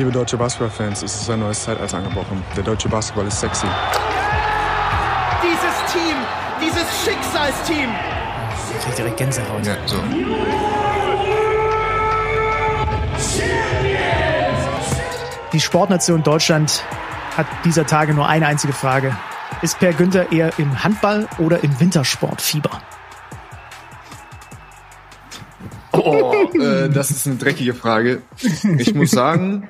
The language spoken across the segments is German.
Liebe deutsche Basketballfans, es ist ein neues Zeitalter angebrochen. Der deutsche Basketball ist sexy. Dieses Team, dieses Schicksalsteam. Ich krieg direkt Gänsehaut. Ja, so. Die Sportnation Deutschland hat dieser Tage nur eine einzige Frage. Ist Per Günther eher im Handball oder im Wintersportfieber? Oh, äh, das ist eine dreckige Frage. Ich muss sagen,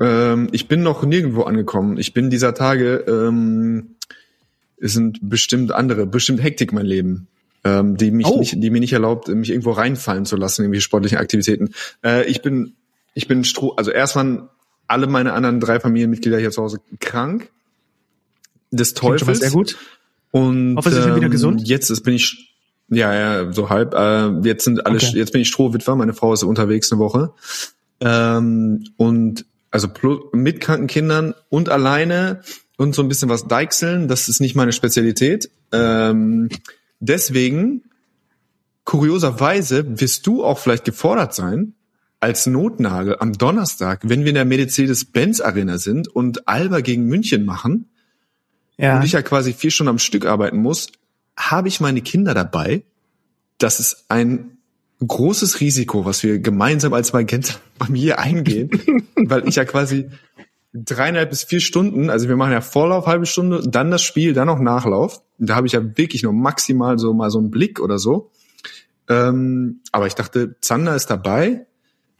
ähm, ich bin noch nirgendwo angekommen. Ich bin dieser Tage, ähm, es sind bestimmt andere, bestimmt Hektik mein Leben, ähm, die mich Oh. nicht, die mir nicht erlaubt, mich irgendwo reinfallen zu lassen, in irgendwelche sportlichen Aktivitäten. Äh, ich bin, ich bin Stroh, also erst waren alle meine anderen drei Familienmitglieder hier zu Hause krank. Des Teufels. sehr gut. Und Hoffe, Sie sind wieder gesund? Jetzt ist, bin ich, ja, ja, so halb. Äh, jetzt sind alle, Okay. jetzt bin ich Strohwitwer. Meine Frau ist unterwegs eine Woche. Ähm, und also mit kranken Kindern und alleine und so ein bisschen was deichseln, das ist nicht meine Spezialität. Ähm, deswegen, kurioserweise, wirst du auch vielleicht gefordert sein, als Notnagel am Donnerstag, wenn wir in der Mercedes-Benz Arena sind und Alba gegen München machen, Ja. und ich ja quasi vier Stunden am Stück arbeiten muss, habe ich meine Kinder dabei. Das ist ein großes Risiko, was wir gemeinsam als Magenta-Familie eingehen, weil ich ja quasi dreieinhalb bis vier Stunden, also wir machen ja Vorlauf, halbe Stunde, dann das Spiel, dann noch Nachlauf. Da habe ich ja wirklich nur maximal so mal so einen Blick oder so. Ähm, aber ich dachte, Zander ist dabei.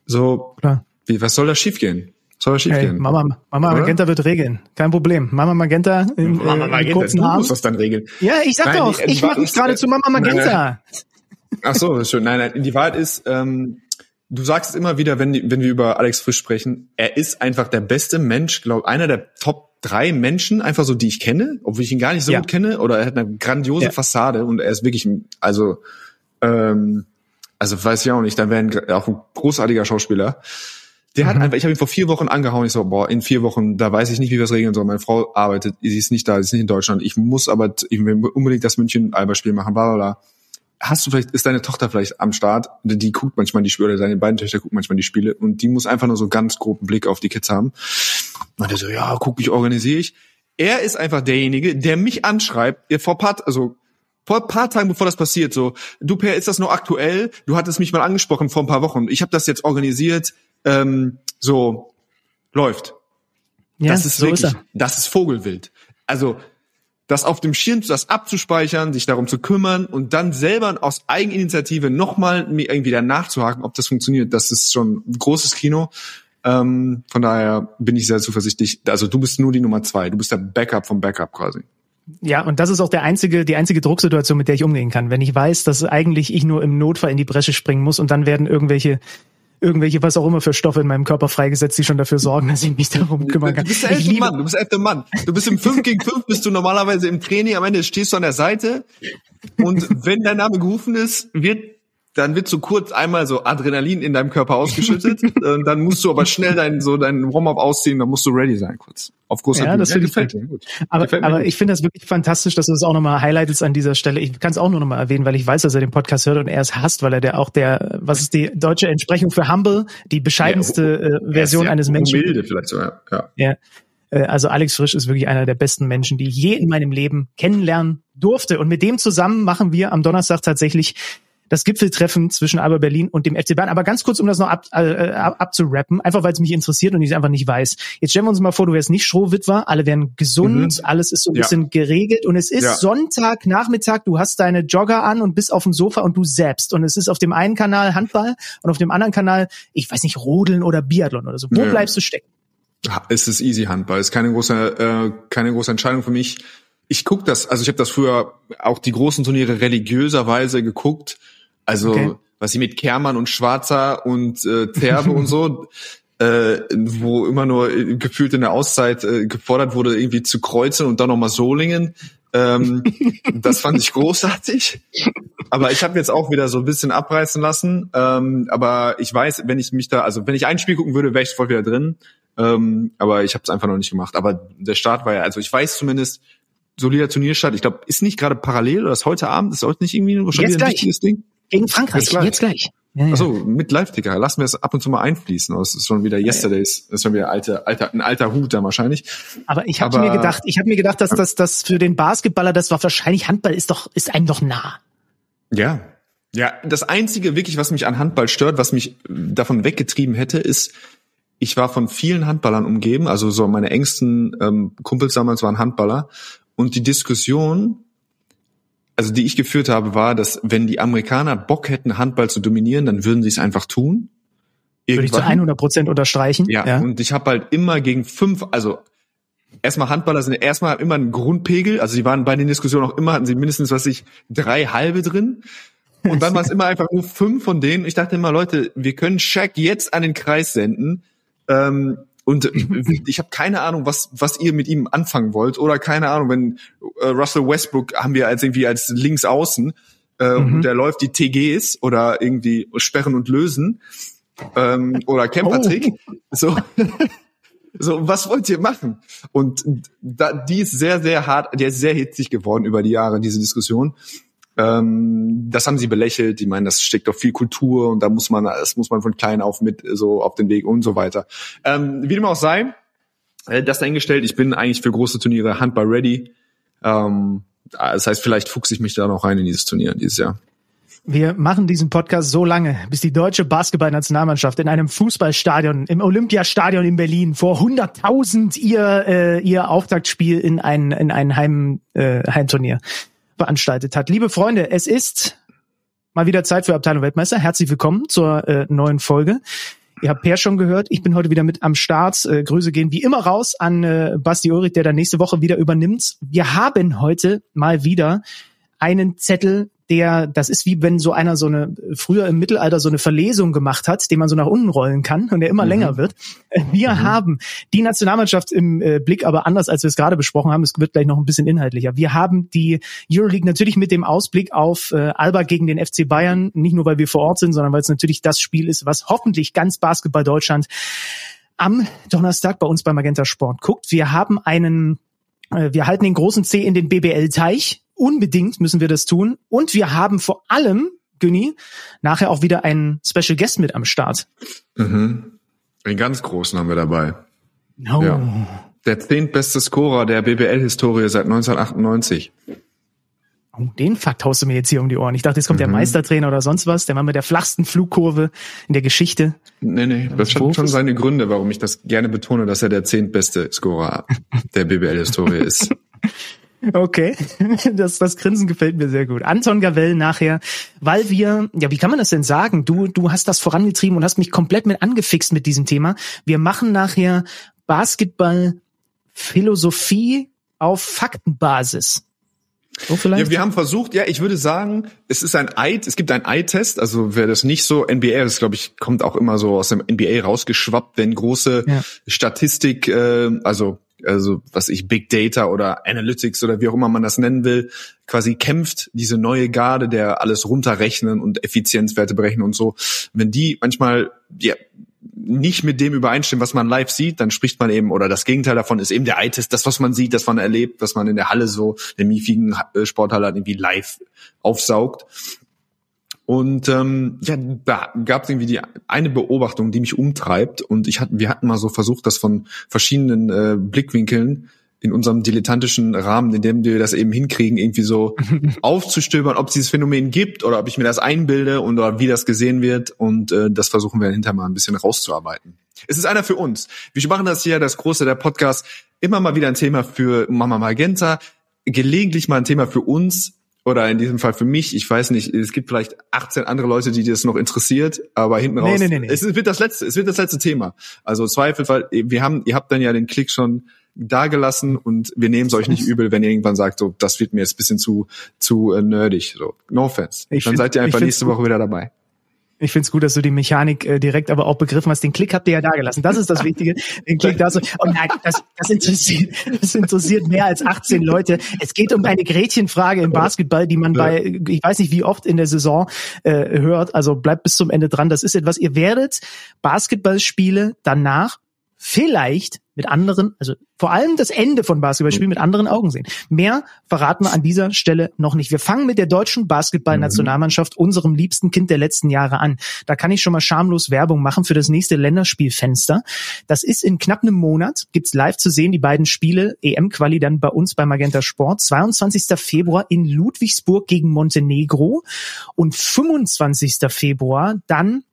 So, Klar. wie, was soll da schiefgehen? Soll da Hey, schiefgehen? Mama, Mama Oder? Magenta wird regeln. Kein Problem. Mama Magenta in, Mama äh, Magenta, kurzen du musst das dann regeln. Ja, ich sag Nein, doch, die ich mache mich gerade äh, zu Mama Magenta. Ach so, das ist schön. Nein, nein, die Wahrheit ist, ähm, du sagst es immer wieder, wenn, wenn wir über Alex Frisch sprechen, er ist einfach der beste Mensch, glaube einer der Top drei Menschen, einfach so, die ich kenne, obwohl ich ihn gar nicht so Ja. gut kenne, oder er hat eine grandiose Ja. Fassade und er ist wirklich, also, ähm, also weiß ich auch nicht, dann wäre ein, auch ein großartiger Schauspieler. Der hat einfach, ich habe ihn vor vier Wochen angehauen, ich so, boah, in vier Wochen, da weiß ich nicht, wie wir es regeln sollen. Meine Frau arbeitet, sie ist nicht da, sie ist nicht in Deutschland. Ich muss aber, ich will unbedingt das München-Alba-Spiel machen, bla bla bla hast du vielleicht, ist deine Tochter vielleicht am Start, die guckt manchmal die Spiele, oder deine beiden Töchter gucken manchmal die Spiele und die muss einfach nur so ganz groben Blick auf die Kids haben. Und er so, ja, guck, ich organisiere ich. Er ist einfach derjenige, der mich anschreibt, ihr vor paar, also vor ein paar Tagen, bevor das passiert, so, du Per, ist das noch aktuell? Du hattest mich mal angesprochen vor ein paar Wochen. Ich habe das jetzt organisiert, ähm, so läuft. Ja, das ist so wirklich, ist das ist Vogelwild. Also das auf dem Schirm, das abzuspeichern, sich darum zu kümmern und dann selber aus Eigeninitiative nochmal mir irgendwie danach zu haken, ob das funktioniert, das ist schon ein großes Kino. Ähm, von daher bin ich sehr zuversichtlich. Also du bist nur die Nummer zwei, du bist der Backup vom Backup quasi. Ja, und das ist auch der einzige, die einzige Drucksituation, mit der ich umgehen kann. Wenn ich weiß, dass eigentlich ich nur im Notfall in die Bresche springen muss und dann werden irgendwelche irgendwelche, was auch immer für Stoffe in meinem Körper freigesetzt, die schon dafür sorgen, dass ich mich darum kümmern kann. Du bist der liebe, Mann, du bist der elfte Mann. Du bist im 5 gegen 5, bist du normalerweise im Training, am Ende stehst du an der Seite und wenn dein Name gerufen ist, wird dann wird so kurz einmal so Adrenalin in deinem Körper ausgeschüttet, und dann musst du aber schnell dein so deinen Warm-up ausziehen, dann musst du ready sein kurz. Auf großer Ja, Bühne. das finde ich gefällt gut. mir gut. aber, mir aber gut. ich finde das wirklich fantastisch, dass du das auch nochmal highlightest an dieser Stelle. Ich kann es auch nur nochmal erwähnen, weil ich weiß, dass er den Podcast hört und er es hasst, weil er der auch der, was ist die deutsche Entsprechung für Humble, die bescheidenste äh, Version Ja, eines Menschen. Milde vielleicht sogar, ja. Ja. Äh, Also Alex Frisch ist wirklich einer der besten Menschen, die ich je in meinem Leben kennenlernen durfte. Und mit dem zusammen machen wir am Donnerstag tatsächlich das Gipfeltreffen zwischen Alba Berlin und dem FC Bayern. Aber ganz kurz, um das noch ab, äh, ab, abzurappen, einfach weil es mich interessiert und ich es einfach nicht weiß. Jetzt stellen wir uns mal vor, du wärst nicht Strohwitwer, alle wären gesund, alles ist so ein Ja. bisschen geregelt und es ist Ja. Sonntagnachmittag, du hast deine Jogger an und bist auf dem Sofa und du selbst. Und es ist auf dem einen Kanal Handball und auf dem anderen Kanal, ich weiß nicht, Rodeln oder Biathlon oder so. Wo Ja. bleibst du stecken? Es ist easy Handball, ist keine große, äh, keine große Entscheidung für mich. Ich guck das, also ich habe das früher auch die großen Turniere religiöserweise geguckt. Also Okay. was sie mit Kermann und Schwarzer und äh, Terbe und so, äh, wo immer nur äh, gefühlt in der Auszeit äh, gefordert wurde, irgendwie zu kreuzen und dann nochmal Solingen. Ähm, das fand ich großartig. Aber ich habe jetzt auch wieder so ein bisschen abreißen lassen. Ähm, aber ich weiß, wenn ich mich da, also wenn ich ein Spiel gucken würde, wäre ich voll wieder drin. Ähm, aber ich habe es einfach noch nicht gemacht. Aber der Start war ja, also ich weiß zumindest, solider Turnierstart. Ich glaube, ist nicht gerade parallel oder ist heute Abend, ist heute nicht irgendwie wieder ein wichtiges Ding? Gegen Frankreich, Jetzt gleich. jetzt gleich. Ja, ja. Achso, mit Live-Ticker. Lassen wir es ab und zu mal einfließen. Das ist schon wieder Yesterdays. Das ist schon wieder alter, alter, ein alter Hut da wahrscheinlich. Aber ich habe mir gedacht, ich habe mir gedacht, dass das, das für den Basketballer, das war wahrscheinlich Handball ist doch, ist einem doch nah. Ja. Ja, das einzige wirklich, was mich an Handball stört, was mich davon weggetrieben hätte, ist, ich war von vielen Handballern umgeben, also so meine engsten ähm, Kumpels damals waren Handballer und die Diskussion, also die ich geführt habe, war, dass wenn die Amerikaner Bock hätten, Handball zu dominieren, dann würden sie es einfach tun. Würde ich zu Irgendwann. 100 Prozent unterstreichen. Ja, und ich habe halt immer gegen fünf, also erstmal Handballer sind erstmal immer ein Grundpegel, also die waren bei den Diskussionen auch immer, hatten sie mindestens, was ich, drei halbe drin. Und dann war es immer einfach nur fünf von denen. Ich dachte immer, Leute, wir können Shaq jetzt an den Kreis senden. Ähm, und ich habe keine Ahnung, was was ihr mit ihm anfangen wollt oder keine Ahnung, wenn äh, Russell Westbrook haben wir als irgendwie als links außen äh, und der läuft die TGs oder irgendwie sperren und lösen ähm, oder Campertrick. So so, was wollt ihr machen? Und da, die ist sehr, sehr hart, die ist sehr hitzig geworden über die Jahre, diese Diskussion. Ähm, das haben sie belächelt. Die meinen, das steckt doch viel Kultur und da muss man, das muss man von klein auf mit so auf den Weg und so weiter. Ähm, wie dem auch sei, äh, das dahingestellt. Ich bin eigentlich für große Turniere Handball ready. Ähm, das heißt, vielleicht fuchse ich mich da noch rein in dieses Turnier dieses Jahr. Wir machen diesen Podcast so lange, bis die deutsche Basketballnationalmannschaft in einem Fußballstadion, im Olympiastadion in Berlin vor 100.000 ihr, äh, ihr Auftaktspiel in ein, in ein Heim, äh, Heimturnier veranstaltet hat. Liebe Freunde, es ist mal wieder Zeit für Abteilung Weltmeister. Herzlich willkommen zur äh, neuen Folge. Ihr habt Per schon gehört, ich bin heute wieder mit am Start. Äh, Grüße gehen wie immer raus an äh, Basti Ulrich, der dann nächste Woche wieder übernimmt. Wir haben heute mal wieder einen Zettel, der, das ist wie wenn so einer so eine, früher im Mittelalter so eine Verlesung gemacht hat, den man so nach unten rollen kann und der immer länger wird. Wir haben die Nationalmannschaft im äh, Blick, aber anders als wir es gerade besprochen haben, es wird gleich noch ein bisschen inhaltlicher. Wir haben die Euroleague natürlich mit dem Ausblick auf äh, Alba gegen den FC Bayern, nicht nur weil wir vor Ort sind, sondern weil es natürlich das Spiel ist, was hoffentlich ganz Basketball Deutschland am Donnerstag bei uns bei Magenta Sport guckt. Wir haben einen äh, wir halten den großen C in den BBL-Teich. Unbedingt müssen wir das tun. Und wir haben vor allem, Günni, nachher auch wieder einen Special Guest mit am Start. Mhm. Den ganz großen haben wir dabei. Oh. Ja. Der zehntbeste Scorer der BBL-Historie seit 1998. Oh, den Fakt haust du mir jetzt hier um die Ohren. Ich dachte, jetzt kommt der Mhm. Meistertrainer oder sonst was. Der Mann mit der flachsten Flugkurve in der Geschichte. Nee, nee, das hat schon seine Gründe, warum ich das gerne betone, dass er der zehntbeste Scorer der BBL-Historie ist. Okay, das, das Grinsen gefällt mir sehr gut. Anton Gavell nachher, weil wir, ja, wie kann man das denn sagen? Du, du hast das vorangetrieben und hast mich komplett mit angefixt mit diesem Thema. Wir machen nachher Basketball Philosophie auf Faktenbasis. So vielleicht? Ja, wir haben versucht, ja, ich würde sagen, es ist ein Eid, es gibt einen Eye-Test, also wer das nicht so, NBA, das glaube ich, kommt auch immer so aus dem NBA rausgeschwappt, wenn große Ja. Statistik, äh, also also was ich Big Data oder Analytics oder wie auch immer man das nennen will, quasi kämpft diese neue Garde, der alles runterrechnen und Effizienzwerte berechnen und so. Wenn die manchmal ja, nicht mit dem übereinstimmen, was man live sieht, dann spricht man eben, oder das Gegenteil davon ist eben der Eye-Test, das, was man sieht, das man erlebt, was man in der Halle so, der miefigen äh, Sporthalle halt irgendwie live aufsaugt. Und ähm, ja, da gab es irgendwie die eine Beobachtung, die mich umtreibt. Und ich hatte, wir hatten mal so versucht, das von verschiedenen äh, Blickwinkeln in unserem dilettantischen Rahmen, in dem wir das eben hinkriegen, irgendwie so aufzustöbern, ob es dieses Phänomen gibt oder ob ich mir das einbilde und oder wie das gesehen wird. Und äh, das versuchen wir hinterher mal ein bisschen rauszuarbeiten. Es ist einer für uns. Wir machen das hier, das große der Podcast, immer mal wieder ein Thema für Mama Magenta, gelegentlich mal ein Thema für uns oder in diesem Fall für mich. Ich weiß nicht, es gibt vielleicht 18 andere Leute, die das noch interessiert, aber hinten Nee, raus. nee, nee, nee. Es wird das letzte, es wird das letzte Thema. Also Zweifelsfall, wir haben, ihr habt dann ja den Klick schon dagelassen und wir nehmen es euch nicht übel, wenn ihr irgendwann sagt, so, das wird mir jetzt ein bisschen zu, zu äh, nerdig. So, no offense. Ich dann find- seid ihr einfach nächste. Woche wieder dabei. Ich find's gut, dass du die Mechanik äh, direkt aber auch begriffen hast. Den Klick habt ihr ja da gelassen. Das ist das Wichtige. Den Klick da so. Oh nein, das, das, interessiert, das interessiert mehr als 18 Leute. Es geht um eine Gretchenfrage im Basketball, die man bei, ich weiß nicht wie oft in der Saison äh, hört. Also bleibt bis zum Ende dran. Das ist etwas, ihr werdet Basketballspiele danach vielleicht mit anderen, also vor allem das Ende von Basketballspielen mit anderen Augen sehen. Mehr verraten wir an dieser Stelle noch nicht. Wir fangen mit der deutschen Basketballnationalmannschaft, unserem liebsten Kind der letzten Jahre an. Da kann ich schon mal schamlos Werbung machen für das nächste Länderspielfenster. Das ist in knapp einem Monat, gibt's live zu sehen, die beiden Spiele, EM-Quali dann bei uns bei Magenta Sport, 22. Februar in Ludwigsburg gegen Montenegro und 25. Februar dann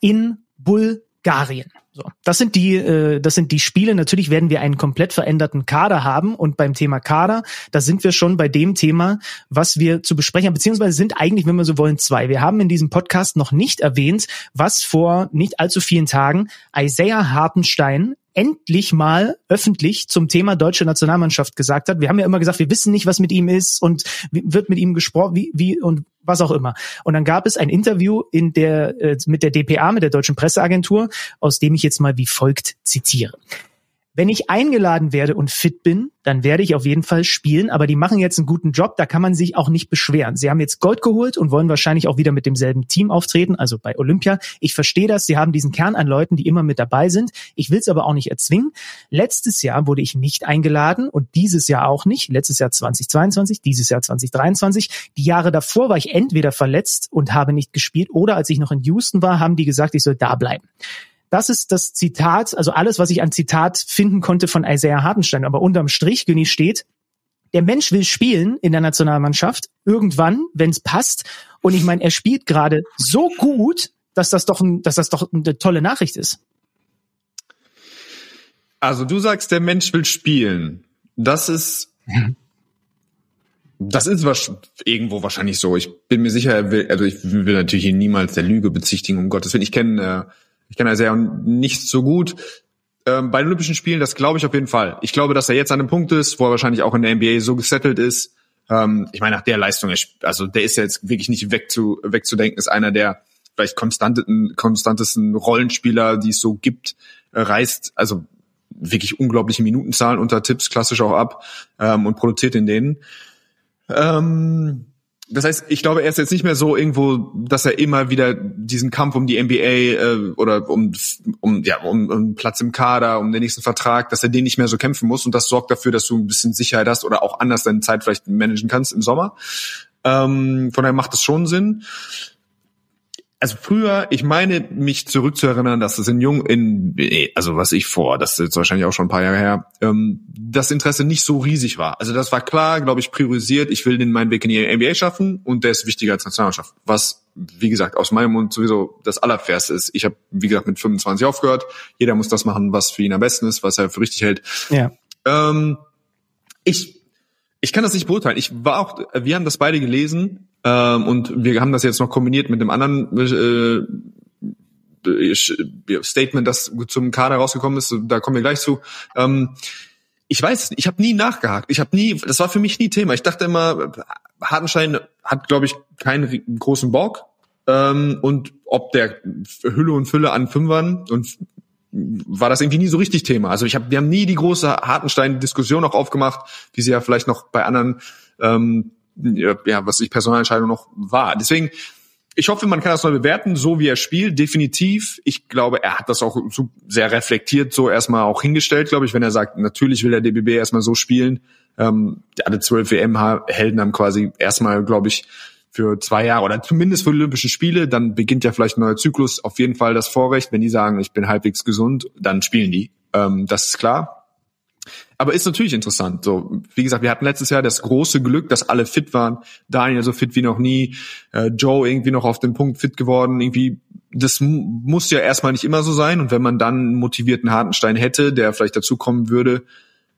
in Bulgarien. So, das sind die, äh, das sind die Spiele. Natürlich werden wir einen komplett veränderten Kader haben. Und beim Thema Kader, da sind wir schon bei dem Thema, was wir zu besprechen haben, beziehungsweise sind eigentlich, wenn wir so wollen, zwei. Wir haben in diesem Podcast noch nicht erwähnt, was vor nicht allzu vielen Tagen Isaiah Hartenstein endlich mal öffentlich zum Thema deutsche Nationalmannschaft gesagt hat. Wir haben ja immer gesagt, wir wissen nicht, was mit ihm ist und wird mit ihm gesprochen, wie, wie und was auch immer. Und dann gab es ein Interview in der, äh, mit der DPA, mit der Deutschen Presseagentur, aus dem ich jetzt mal wie folgt zitiere. Wenn ich eingeladen werde und fit bin, dann werde ich auf jeden Fall spielen. Aber die machen jetzt einen guten Job, da kann man sich auch nicht beschweren. Sie haben jetzt Gold geholt und wollen wahrscheinlich auch wieder mit demselben Team auftreten, also bei Olympia. Ich verstehe das. Sie haben diesen Kern an Leuten, die immer mit dabei sind. Ich will es aber auch nicht erzwingen. Letztes Jahr wurde ich nicht eingeladen und dieses Jahr auch nicht. Letztes Jahr 2022, dieses Jahr 2023. Die Jahre davor war ich entweder verletzt und habe nicht gespielt oder als ich noch in Houston war, haben die gesagt, ich soll da bleiben. Das ist das Zitat, also alles, was ich an Zitat finden konnte von Isaiah Hartenstein. Aber unterm Strich, Günni, steht, der Mensch will spielen in der Nationalmannschaft irgendwann, wenn es passt. Und ich meine, er spielt gerade so gut, dass das doch, ein, dass das doch eine tolle Nachricht ist. Also du sagst, der Mensch will spielen. Das ist, das ist was, irgendwo wahrscheinlich so. Ich bin mir sicher, er will, also ich will natürlich hier niemals der Lüge bezichtigen, um Gottes Willen. Ich kenne äh, ich kenne Isaiah nicht so gut. Ähm, bei den Olympischen Spielen, das glaube ich auf jeden Fall. Ich glaube, dass er jetzt an einem Punkt ist, wo er wahrscheinlich auch in der NBA so gesettelt ist. Ähm, ich meine, nach der Leistung, also der ist ja jetzt wirklich nicht wegzu, wegzudenken, ist einer der vielleicht konstantesten, konstantesten Rollenspieler, die es so gibt, äh, reißt, also wirklich unglaubliche Minutenzahlen unter Tipps klassisch auch ab ähm, und produziert in denen. Ähm, das heißt, ich glaube, er ist jetzt nicht mehr so irgendwo, dass er immer wieder diesen Kampf um die NBA äh, oder um, um, ja, um, um Platz im Kader, um den nächsten Vertrag, dass er den nicht mehr so kämpfen muss und das sorgt dafür, dass du ein bisschen Sicherheit hast oder auch anders deine Zeit vielleicht managen kannst im Sommer. Ähm, von daher macht das schon Sinn also früher, ich meine mich zurückzuerinnern, dass es in Jung, in, also was ich vor, das ist jetzt wahrscheinlich auch schon ein paar Jahre her, ähm, das Interesse nicht so riesig war. Also das war klar, glaube ich, priorisiert, ich will den meinen Weg in die NBA schaffen und der ist wichtiger als Nationalmannschaft. Was, wie gesagt, aus meinem Mund sowieso das Allerfairste ist. Ich habe, wie gesagt, mit 25 aufgehört. Jeder muss das machen, was für ihn am besten ist, was er für richtig hält. Ja. Ähm, ich, ich kann das nicht beurteilen. Ich war auch, wir haben das beide gelesen ähm, und wir haben das jetzt noch kombiniert mit dem anderen äh, Statement, das zum Kader rausgekommen ist. Da kommen wir gleich zu. Ähm, ich weiß. Ich habe nie nachgehakt. Ich habe nie, das war für mich nie Thema. Ich dachte immer, Hartenstein hat, glaube ich, keinen großen Bock. Ähm, und ob der Hülle und Fülle an Fünfern und war das irgendwie nie so richtig Thema. Also ich hab, wir haben nie die große Hartenstein-Diskussion auch aufgemacht, wie sie ja vielleicht noch bei anderen ähm, ja, was ich Personalentscheidung noch war. Deswegen, ich hoffe, man kann das neu bewerten, so wie er spielt, definitiv. Ich glaube, er hat das auch so sehr reflektiert so erstmal auch hingestellt, glaube ich, wenn er sagt, natürlich will der DBB erstmal so spielen. Ähm, alle zwölf WM-Helden haben quasi erstmal, glaube ich, für zwei Jahre oder zumindest für Olympische Spiele, dann beginnt ja vielleicht ein neuer Zyklus. Auf jeden Fall das Vorrecht, wenn die sagen, ich bin halbwegs gesund, dann spielen die. Ähm, das ist klar. Aber ist natürlich interessant. So, wie gesagt, wir hatten letztes Jahr das große Glück, dass alle fit waren. Daniel so fit wie noch nie, äh, Joe irgendwie noch auf den Punkt fit geworden. Irgendwie, das muss ja erstmal nicht immer so sein. Und wenn man dann einen motivierten Hartenstein hätte, der vielleicht dazukommen würde,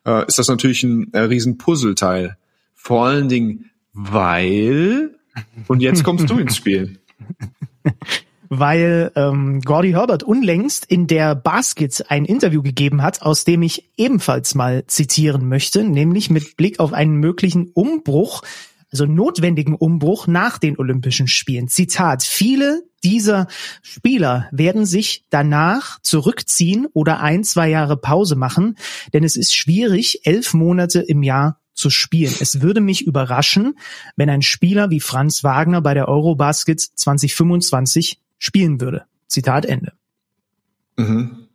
äh, ist das natürlich ein äh, riesen Puzzleteil. Vor allen Dingen, weil und jetzt kommst du ins Spiel. weil ähm, Gordy Herbert unlängst in der Baskets ein Interview gegeben hat, aus dem ich ebenfalls mal zitieren möchte, nämlich mit Blick auf einen möglichen Umbruch, also notwendigen Umbruch nach den Olympischen Spielen. Zitat, viele dieser Spieler werden sich danach zurückziehen oder ein, zwei Jahre Pause machen, denn es ist schwierig, elf Monate im Jahr zu spielen. Es würde mich überraschen, wenn ein Spieler wie Franz Wagner bei der Eurobasket 2025 spielen würde. Zitat Ende. Mhm.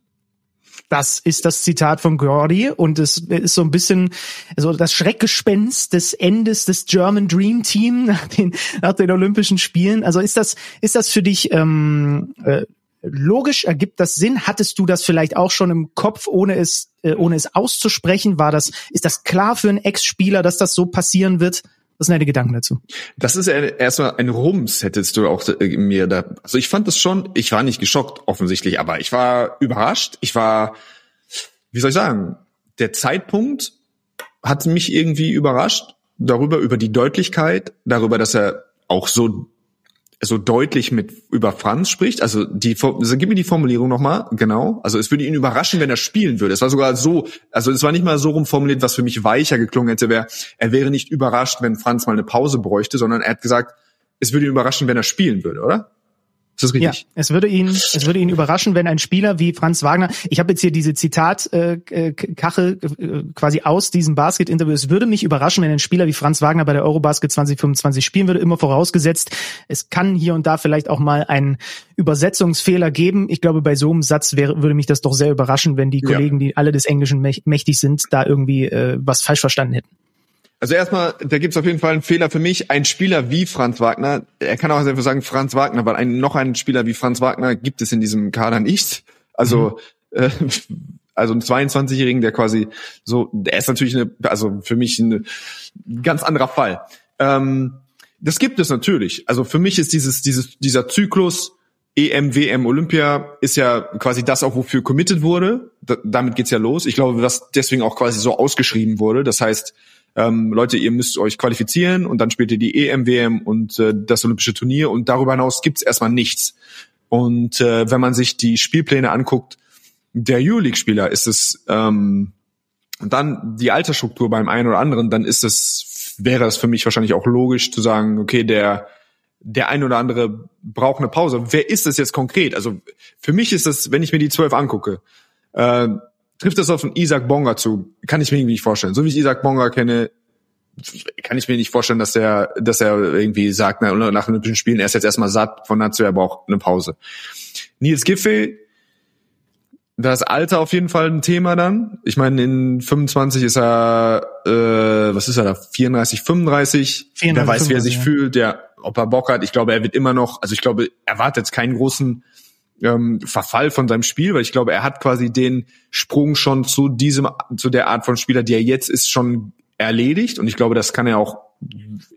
Das ist das Zitat von Gordy und es ist so ein bisschen so das Schreckgespenst des Endes des German Dream Team nach den, nach den Olympischen Spielen. Also ist das ist das für dich ähm, äh, logisch? Ergibt das Sinn? Hattest du das vielleicht auch schon im Kopf, ohne es äh, ohne es auszusprechen? War das ist das klar für einen Ex-Spieler, dass das so passieren wird? Was sind deine Gedanken dazu? Das ist erstmal ein Rums, hättest du auch äh, mir da. Also ich fand das schon, ich war nicht geschockt offensichtlich, aber ich war überrascht. Ich war, wie soll ich sagen, der Zeitpunkt hat mich irgendwie überrascht darüber, über die Deutlichkeit, darüber, dass er auch so so deutlich mit über Franz spricht. Also die, also gib mir die Formulierung nochmal, genau. Also es würde ihn überraschen, wenn er spielen würde. Es war sogar so, also es war nicht mal so rumformuliert, was für mich weicher geklungen hätte, wäre, er wäre nicht überrascht, wenn Franz mal eine Pause bräuchte, sondern er hat gesagt, es würde ihn überraschen, wenn er spielen würde, oder? Ist das richtig? Ja, es würde ihn, es würde ihn überraschen, wenn ein Spieler wie Franz Wagner, ich habe jetzt hier diese Zitatkachel äh, äh, quasi aus diesem Basket-Interview, es würde mich überraschen, wenn ein Spieler wie Franz Wagner bei der Eurobasket 2025 spielen würde, immer vorausgesetzt, es kann hier und da vielleicht auch mal einen Übersetzungsfehler geben. Ich glaube, bei so einem Satz wäre, würde mich das doch sehr überraschen, wenn die Kollegen, ja. die alle des Englischen mächtig sind, da irgendwie äh, was falsch verstanden hätten. Also erstmal, da gibt's auf jeden Fall einen Fehler für mich. Ein Spieler wie Franz Wagner, er kann auch einfach sagen Franz Wagner, weil ein, noch einen Spieler wie Franz Wagner gibt es in diesem Kader nicht. Also mhm. äh, also ein 22-Jährigen, der quasi so, der ist natürlich eine, also für mich ein ganz anderer Fall. Ähm, das gibt es natürlich. Also für mich ist dieses, dieses, dieser Zyklus EM, WM, Olympia ist ja quasi das auch, wofür committed wurde. Da, damit geht's ja los. Ich glaube, was deswegen auch quasi so ausgeschrieben wurde. Das heißt, ähm, Leute, ihr müsst euch qualifizieren und dann spielt ihr die EM, WM und äh, das Olympische Turnier und darüber hinaus gibt's erstmal nichts. Und äh, wenn man sich die Spielpläne anguckt, der Euroleague-Spieler ist es ähm, dann die Altersstruktur beim einen oder anderen, dann ist es wäre es für mich wahrscheinlich auch logisch zu sagen, okay, der der ein oder andere braucht eine Pause. Wer ist das jetzt konkret? Also für mich ist das, wenn ich mir die zwölf angucke, äh, trifft das auf einen Isaac Bonga zu? Kann ich mir irgendwie nicht vorstellen. So wie ich Isaac Bonga kenne, kann ich mir nicht vorstellen, dass er, dass er irgendwie sagt, na, nach Olympischen Spielen, er ist jetzt erstmal satt von dazu, er braucht eine Pause. Nils Giffey, das Alter auf jeden Fall ein Thema dann. Ich meine, in 25 ist er, äh, was ist er da, 34, 35. 34, Wer weiß, wie er sich ja. fühlt, ja, ob er Bock hat. Ich glaube, er wird immer noch, also ich glaube, er wartet jetzt keinen großen ähm, Verfall von seinem Spiel, weil ich glaube, er hat quasi den Sprung schon zu diesem, zu der Art von Spieler, die er jetzt ist, schon erledigt. Und ich glaube, das kann er auch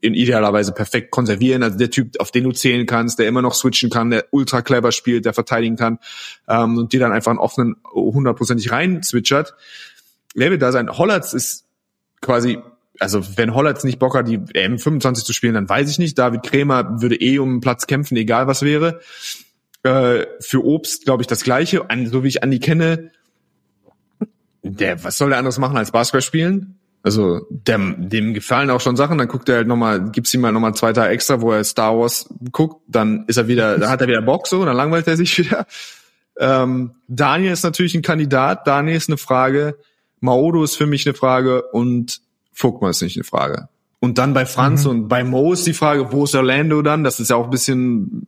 in idealerweise perfekt konservieren. Also der Typ, auf den du zählen kannst, der immer noch switchen kann, der ultra clever spielt, der verteidigen kann ähm, und dir dann einfach einen offenen hundertprozentig rein switchert. Wer wird da sein? Hollatz ist quasi also wenn Hollatz nicht Bock hat, die M25 zu spielen, dann weiß ich nicht. David Krämer würde eh um Platz kämpfen, egal was wäre. Äh, für Obst, glaube ich, das Gleiche. An, so wie ich Andi kenne, der, was soll der anderes machen als Basketball spielen? Also dem, dem gefallen auch schon Sachen, dann guckt er halt nochmal, gibt's ihm mal nochmal zwei Tage extra, wo er Star Wars guckt, dann ist er wieder, da hat er wieder Bock so, dann langweilt er sich wieder. Ähm, Daniel ist natürlich ein Kandidat, Daniel ist eine Frage, Maodo ist für mich eine Frage und Vogtmann ist nicht eine Frage. Und dann bei Franz mhm. und bei Mo ist die Frage, wo ist Orlando dann? Das ist ja auch ein bisschen,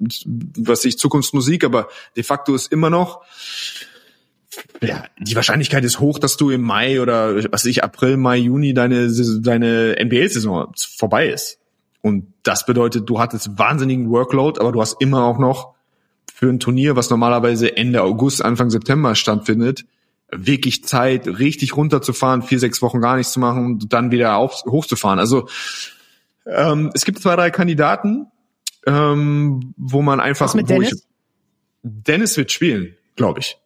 was ich, Zukunftsmusik, aber de facto ist immer noch, ja, die Wahrscheinlichkeit ist hoch, dass du im Mai oder was ich, April, Mai, Juni deine, deine NBA-Saison vorbei ist. Und das bedeutet, du hattest wahnsinnigen Workload, aber du hast immer auch noch für ein Turnier, was normalerweise Ende August, Anfang September stattfindet, wirklich Zeit, richtig runterzufahren, vier, sechs Wochen gar nichts zu machen und dann wieder auf, hochzufahren. Also ähm, es gibt zwei, drei Kandidaten, ähm, wo man einfach. Was mit Dennis? Ich, Dennis wird spielen, glaube ich.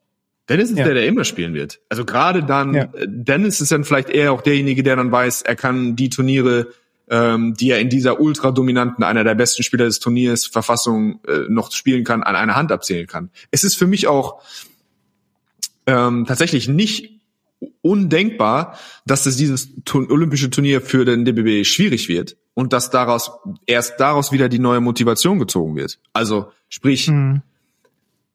Dennis ist ja. der, der immer spielen wird. Also gerade dann, ja. Dennis ist dann vielleicht eher auch derjenige, der dann weiß, er kann die Turniere, ähm, die er in dieser ultra dominanten, einer der besten Spieler des Turniers, Verfassung äh, noch spielen kann, an einer Hand abzählen kann. Es ist für mich auch ähm, tatsächlich nicht undenkbar, dass es dieses olympische Turnier für den DBB schwierig wird und dass daraus erst daraus wieder die neue Motivation gezogen wird. Also sprich, mhm.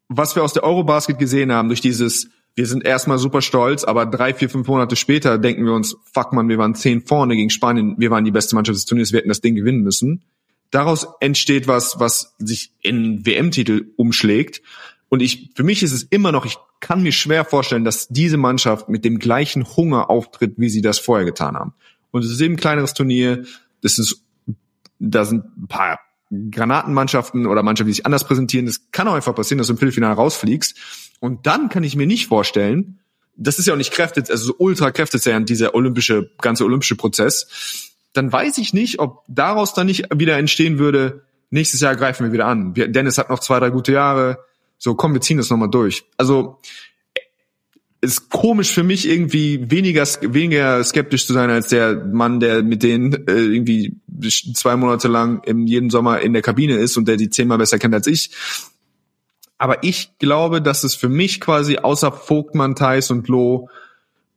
was wir aus der Eurobasket gesehen haben durch dieses wir sind erstmal super stolz, aber drei, vier, fünf Monate später denken wir uns, fuck man, wir waren zehn vorne gegen Spanien, wir waren die beste Mannschaft des Turniers, wir hätten das Ding gewinnen müssen. Daraus entsteht was, was sich in WM-Titel umschlägt Und ich, für mich ist es immer noch, ich kann mir schwer vorstellen, dass diese Mannschaft mit dem gleichen Hunger auftritt, wie sie das vorher getan haben. Und es ist eben ein kleineres Turnier. Das ist, da sind ein paar Granatenmannschaften oder Mannschaften, die sich anders präsentieren. Das kann auch einfach passieren, dass du im Viertelfinale rausfliegst. Und dann kann ich mir nicht vorstellen, das ist ja auch nicht Kräfte, also so ultra kräftezehrend, dieser olympische, ganze olympische Prozess. Dann weiß ich nicht, ob daraus dann nicht wieder entstehen würde, nächstes Jahr greifen wir wieder an. Dennis hat noch zwei, drei gute Jahre. So, komm, wir ziehen das nochmal durch. Also, ist komisch für mich irgendwie weniger weniger skeptisch zu sein als der Mann, der mit denen äh, irgendwie zwei Monate lang im jeden Sommer in der Kabine ist und der die zehnmal besser kennt als ich. Aber ich glaube, dass es für mich quasi außer Vogtmann, Theis und Loh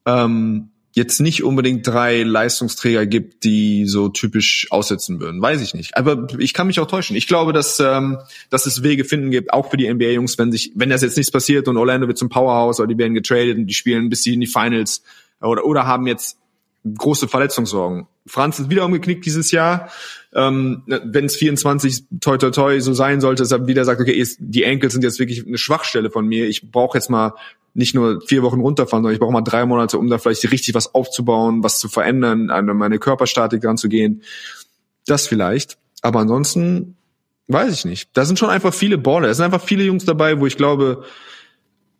ähm, jetzt nicht unbedingt drei Leistungsträger gibt, die so typisch aussetzen würden. Weiß ich nicht. Aber ich kann mich auch täuschen. Ich glaube, dass, ähm, dass es Wege finden gibt, auch für die NBA-Jungs, wenn sich, wenn das jetzt nichts passiert und Orlando wird zum Powerhouse oder die werden getradet und die spielen bis sie in die Finals oder, oder haben jetzt große Verletzungssorgen. Franz ist wieder umgeknickt dieses Jahr. Ähm, wenn es 24 toi toi toi so sein sollte, dass er wieder sagt, okay, die Enkel sind jetzt wirklich eine Schwachstelle von mir. Ich brauche jetzt mal nicht nur vier Wochen runterfahren, sondern ich brauche mal drei Monate, um da vielleicht richtig was aufzubauen, was zu verändern, an meine Körperstatik dran zu gehen. Das vielleicht. Aber ansonsten weiß ich nicht. Da sind schon einfach viele Baller. Es sind einfach viele Jungs dabei, wo ich glaube,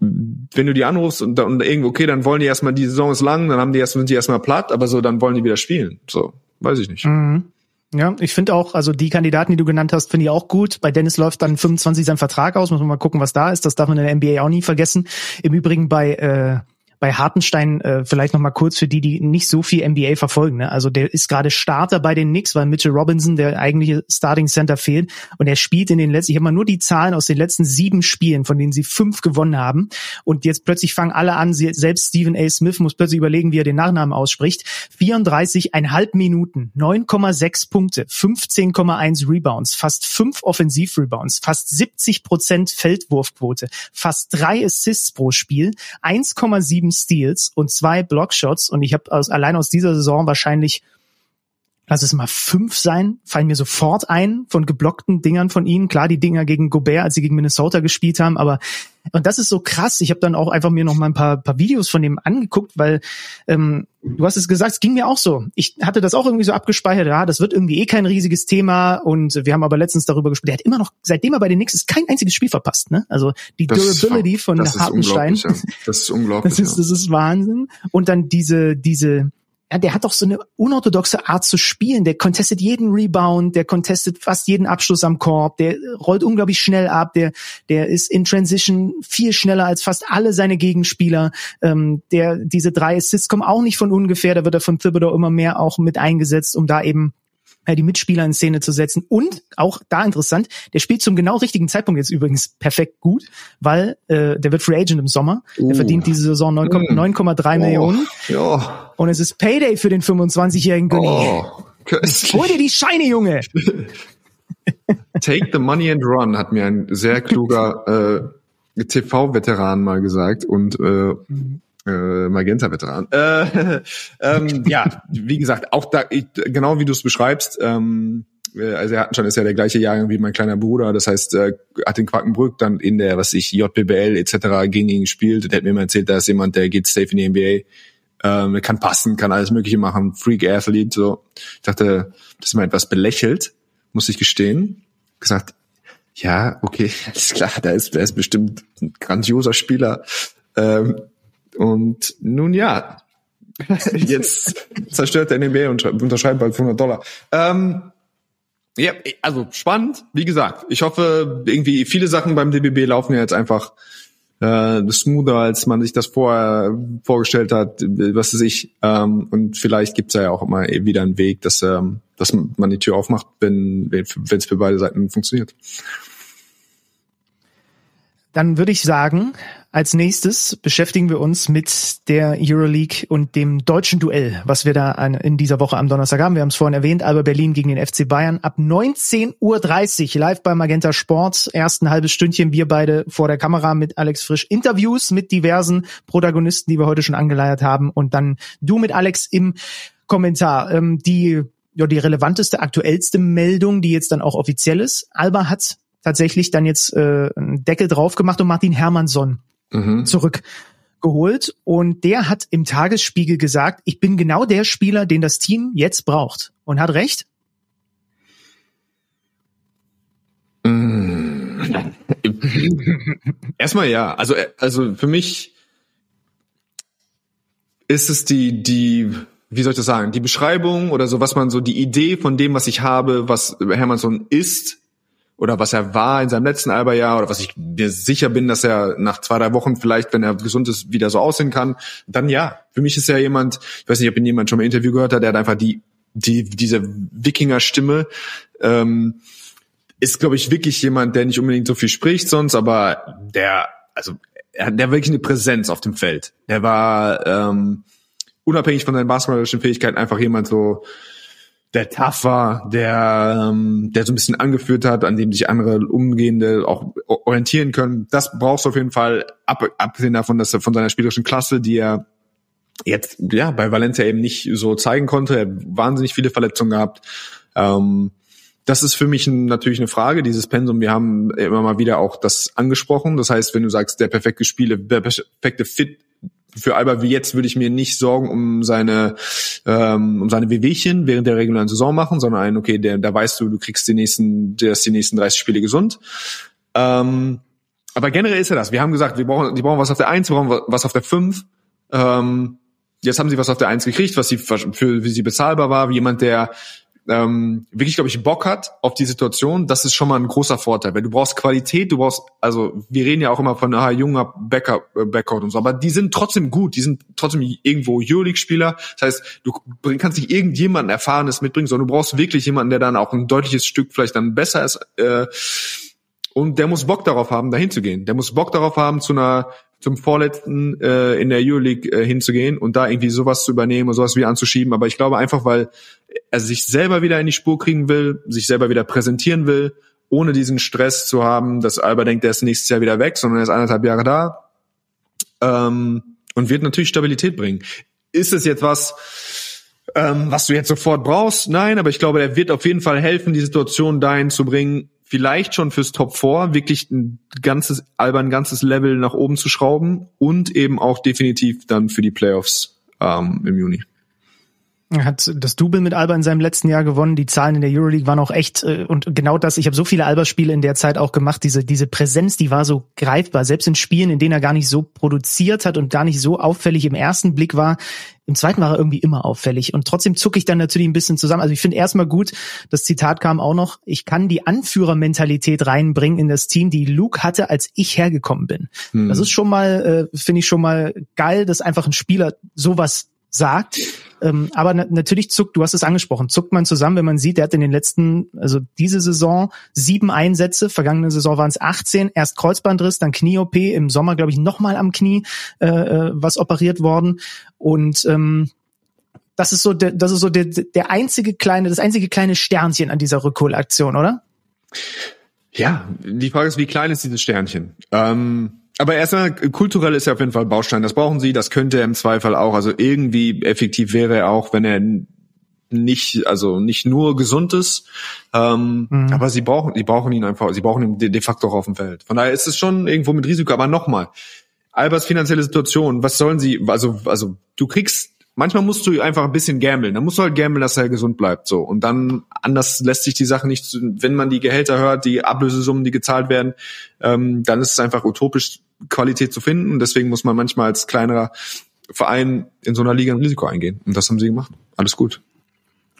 wenn du die anrufst und, und irgendwo, okay, dann wollen die erstmal, die Saison ist lang, dann haben die erst, sind die erstmal platt, aber so, dann wollen die wieder spielen. So, weiß ich nicht. Mhm. Ja, ich finde auch, also die Kandidaten, die du genannt hast, finde ich auch gut. Bei Dennis läuft dann 25 sein Vertrag aus, muss man mal gucken, was da ist. Das darf man in der NBA auch nie vergessen. Im Übrigen bei äh, bei Hartenstein äh, vielleicht noch mal kurz für die, die nicht so viel NBA verfolgen. Ne? Also der ist gerade Starter bei den Knicks, weil Mitchell Robinson, der eigentliche Starting Center, fehlt. Und er spielt in den letzten, ich habe mal nur die Zahlen aus den letzten sieben Spielen, von denen sie fünf gewonnen haben. Und jetzt plötzlich fangen alle an, selbst Stephen A. Smith muss plötzlich überlegen, wie er den Nachnamen ausspricht. 34,5 Minuten, 9,6 Punkte, 15,1 Rebounds, fast fünf Offensivrebounds, fast 70 Prozent Feldwurfquote, fast drei Assists pro Spiel, 1,7 Steals und zwei Blockshots und ich habe aus, allein aus dieser Saison wahrscheinlich lass es mal fünf sein, fallen mir sofort ein von geblockten Dingern von ihnen. Klar, die Dinger gegen Gobert, als sie gegen Minnesota gespielt haben, aber und das ist so krass. Ich habe dann auch einfach mir noch mal ein paar, paar Videos von dem angeguckt, weil ähm, du hast es gesagt, es ging mir auch so. Ich hatte das auch irgendwie so abgespeichert, ja, das wird irgendwie eh kein riesiges Thema und wir haben aber letztens darüber gesprochen. Der hat immer noch, seitdem er bei den Knicks ist, kein einziges Spiel verpasst. Ne? Also die das Durability von Hartenstein. Das ist unglaublich. Das ist, das ist Wahnsinn. Und dann diese, diese ja, der hat doch so eine unorthodoxe Art zu spielen. Der contestet jeden Rebound, der contestet fast jeden Abschluss am Korb, der rollt unglaublich schnell ab, der, der ist in Transition viel schneller als fast alle seine Gegenspieler. Ähm, der, diese drei Assists kommen auch nicht von ungefähr, da wird er von Thibodeau immer mehr auch mit eingesetzt, um da eben äh, die Mitspieler in Szene zu setzen. Und auch da interessant, der spielt zum genau richtigen Zeitpunkt jetzt übrigens perfekt gut, weil äh, der wird Free Agent im Sommer. Uh. Der verdient diese Saison 9,3 mm. oh. Millionen. Ja. Und es ist Payday für den 25-jährigen Günni. Oh, Hol dir die Scheine, Junge! Take the money and run, hat mir ein sehr kluger äh, TV-Veteran mal gesagt. Und äh, äh, Magenta-Veteran. Äh, ähm, ja, wie gesagt, auch da, ich, genau wie du es beschreibst, ähm, äh, also er schon ist ja der gleiche Jahrgang wie mein kleiner Bruder, das heißt, äh, hat den Quakenbrück dann in der, was ich, JBL etc. gegen ihn gespielt. Der hat mir mal erzählt, da ist jemand, der geht safe in die NBA, ähm, kann passen, kann alles mögliche machen, Freak Athlete, so. Ich dachte, das ist mal etwas belächelt, muss ich gestehen. Gesagt, ja, okay, alles klar, da ist, der ist bestimmt ein grandioser Spieler. Ähm, und nun ja, jetzt zerstört der NBA und unterschreibt bald 500 Dollar. Ähm, ja, also spannend, wie gesagt. Ich hoffe, irgendwie viele Sachen beim DBB laufen ja jetzt einfach äh, smoother, als man sich das vorher vorgestellt hat, was weiß ich. Ähm, und vielleicht gibt's ja auch immer wieder einen Weg, dass, ähm, dass man die Tür aufmacht, wenn wenn es für beide Seiten funktioniert. Dann würde ich sagen, als nächstes beschäftigen wir uns mit der Euroleague und dem deutschen Duell, was wir da in dieser Woche am Donnerstag haben. Wir haben es vorhin erwähnt, Alba Berlin gegen den FC Bayern ab 19.30 Uhr live bei Magenta Sport. Erst ein halbes Stündchen wir beide vor der Kamera mit Alex Frisch Interviews mit diversen Protagonisten, die wir heute schon angeleiert haben und dann du mit Alex im Kommentar. Ähm, die ja, die relevanteste, aktuellste Meldung, die jetzt dann auch offiziell ist. Alba hat tatsächlich dann jetzt äh, einen Deckel drauf gemacht und Martin Hermannsson mhm. zurückgeholt. Und der hat im Tagesspiegel gesagt, ich bin genau der Spieler, den das Team jetzt braucht. Und hat recht. Erstmal ja. Also, also für mich ist es die, die, wie soll ich das sagen, die Beschreibung oder so, was man so, die Idee von dem, was ich habe, was Hermannsson ist, oder was er war in seinem letzten Alberjahr oder was ich mir sicher bin, dass er nach zwei, drei Wochen vielleicht, wenn er gesund ist, wieder so aussehen kann, dann ja. Für mich ist er jemand, ich weiß nicht, ob ihn jemand schon mal Interview gehört hat, der hat einfach die, die, diese Wikinger-Stimme, ähm, ist, glaube ich, wirklich jemand, der nicht unbedingt so viel spricht sonst, aber der, also er hat wirklich eine Präsenz auf dem Feld. Der war ähm, unabhängig von seinen basketballerischen Fähigkeiten einfach jemand so, der war, der, ähm, der so ein bisschen angeführt hat, an dem sich andere Umgehende auch orientieren können. Das brauchst du auf jeden Fall, ab, abgesehen davon, dass er von seiner spielerischen Klasse, die er jetzt ja bei Valencia eben nicht so zeigen konnte, er wahnsinnig viele Verletzungen gehabt. Ähm, das ist für mich natürlich eine Frage, dieses Pensum. Wir haben immer mal wieder auch das angesprochen. Das heißt, wenn du sagst, der perfekte Spiele, der perfekte Fit für Alba wie jetzt würde ich mir nicht Sorgen um seine ähm, um seine Wehwehchen während der regulären Saison machen, sondern ein, okay, der, da weißt du, du kriegst die nächsten, der ist die nächsten 30 Spiele gesund. Ähm, aber generell ist ja das. Wir haben gesagt, wir brauchen, die brauchen was auf der 1, wir brauchen was auf der 5. Ähm, jetzt haben sie was auf der 1 gekriegt, was sie für, für wie sie bezahlbar war, wie jemand, der ähm, wirklich, glaube ich, Bock hat auf die Situation, das ist schon mal ein großer Vorteil. Weil du brauchst Qualität, du brauchst, also wir reden ja auch immer von einer junger Backup, äh, Backcourt und so, aber die sind trotzdem gut, die sind trotzdem irgendwo Euroleague-Spieler. Das heißt, du kannst nicht irgendjemanden Erfahrenes mitbringen, sondern du brauchst wirklich jemanden, der dann auch ein deutliches Stück vielleicht dann besser ist. Äh, und der muss Bock darauf haben, dahin zu gehen. Der muss Bock darauf haben, zu einer zum vorletzten äh, in der Euroleague äh, hinzugehen und da irgendwie sowas zu übernehmen und sowas wieder anzuschieben. Aber ich glaube einfach, weil er sich selber wieder in die Spur kriegen will, sich selber wieder präsentieren will, ohne diesen Stress zu haben, dass Alba denkt, er ist nächstes Jahr wieder weg, sondern er ist anderthalb Jahre da ähm, und wird natürlich Stabilität bringen. Ist es jetzt was, ähm, was du jetzt sofort brauchst? Nein, aber ich glaube, er wird auf jeden Fall helfen, die Situation dahin zu bringen, vielleicht schon fürs Top 4 wirklich ein ganzes, Alba ein ganzes Level nach oben zu schrauben und eben auch definitiv dann für die Playoffs ähm, im Juni. Er hat das Double mit Alba in seinem letzten Jahr gewonnen. Die Zahlen in der Euroleague waren auch echt äh, und genau das. Ich habe so viele Alba-Spiele in der Zeit auch gemacht. Diese diese Präsenz, die war so greifbar. Selbst in Spielen, in denen er gar nicht so produziert hat und gar nicht so auffällig im ersten Blick war, im zweiten war er irgendwie immer auffällig. Und trotzdem zucke ich dann natürlich ein bisschen zusammen. Also ich finde erstmal gut, das Zitat kam auch noch, ich kann die Anführermentalität reinbringen in das Team, die Luke hatte, als ich hergekommen bin. Hm. Das ist schon mal, äh, finde ich schon mal geil, dass einfach ein Spieler sowas sagt. Ähm, aber na natürlich zuckt, du hast es angesprochen, zuckt man zusammen, wenn man sieht, der hat in den letzten, also diese Saison sieben Einsätze, vergangene Saison waren es 18, erst Kreuzbandriss, dann Knie-OP, im Sommer glaube ich nochmal am Knie äh, äh, was operiert worden und ähm, das ist so, der, das ist so der, der einzige kleine, das einzige kleine Sternchen an dieser Rückholaktion, oder? Ja, die Frage ist, wie klein ist dieses Sternchen? Ähm aber erstmal, kulturell ist ja auf jeden Fall Baustein. Das brauchen sie, das könnte er im Zweifel auch. Also irgendwie effektiv wäre er auch, wenn er nicht, also nicht nur gesund ist, ähm, mhm. aber sie brauchen, die brauchen ihn einfach, sie brauchen ihn de, facto auch auf dem Feld. Von daher ist es schon irgendwo mit Risiko. Aber nochmal, Albers finanzielle Situation, was sollen sie, also, also du kriegst manchmal musst du einfach ein bisschen gambeln. Dann musst du halt gambeln, dass er gesund bleibt. So. Und dann anders lässt sich die Sache nicht, wenn man die Gehälter hört, die Ablösesummen, die gezahlt werden, ähm, dann ist es einfach utopisch, Qualität zu finden. Deswegen muss man manchmal als kleinerer Verein in so einer Liga ein Risiko eingehen. Und das haben sie gemacht. Alles gut.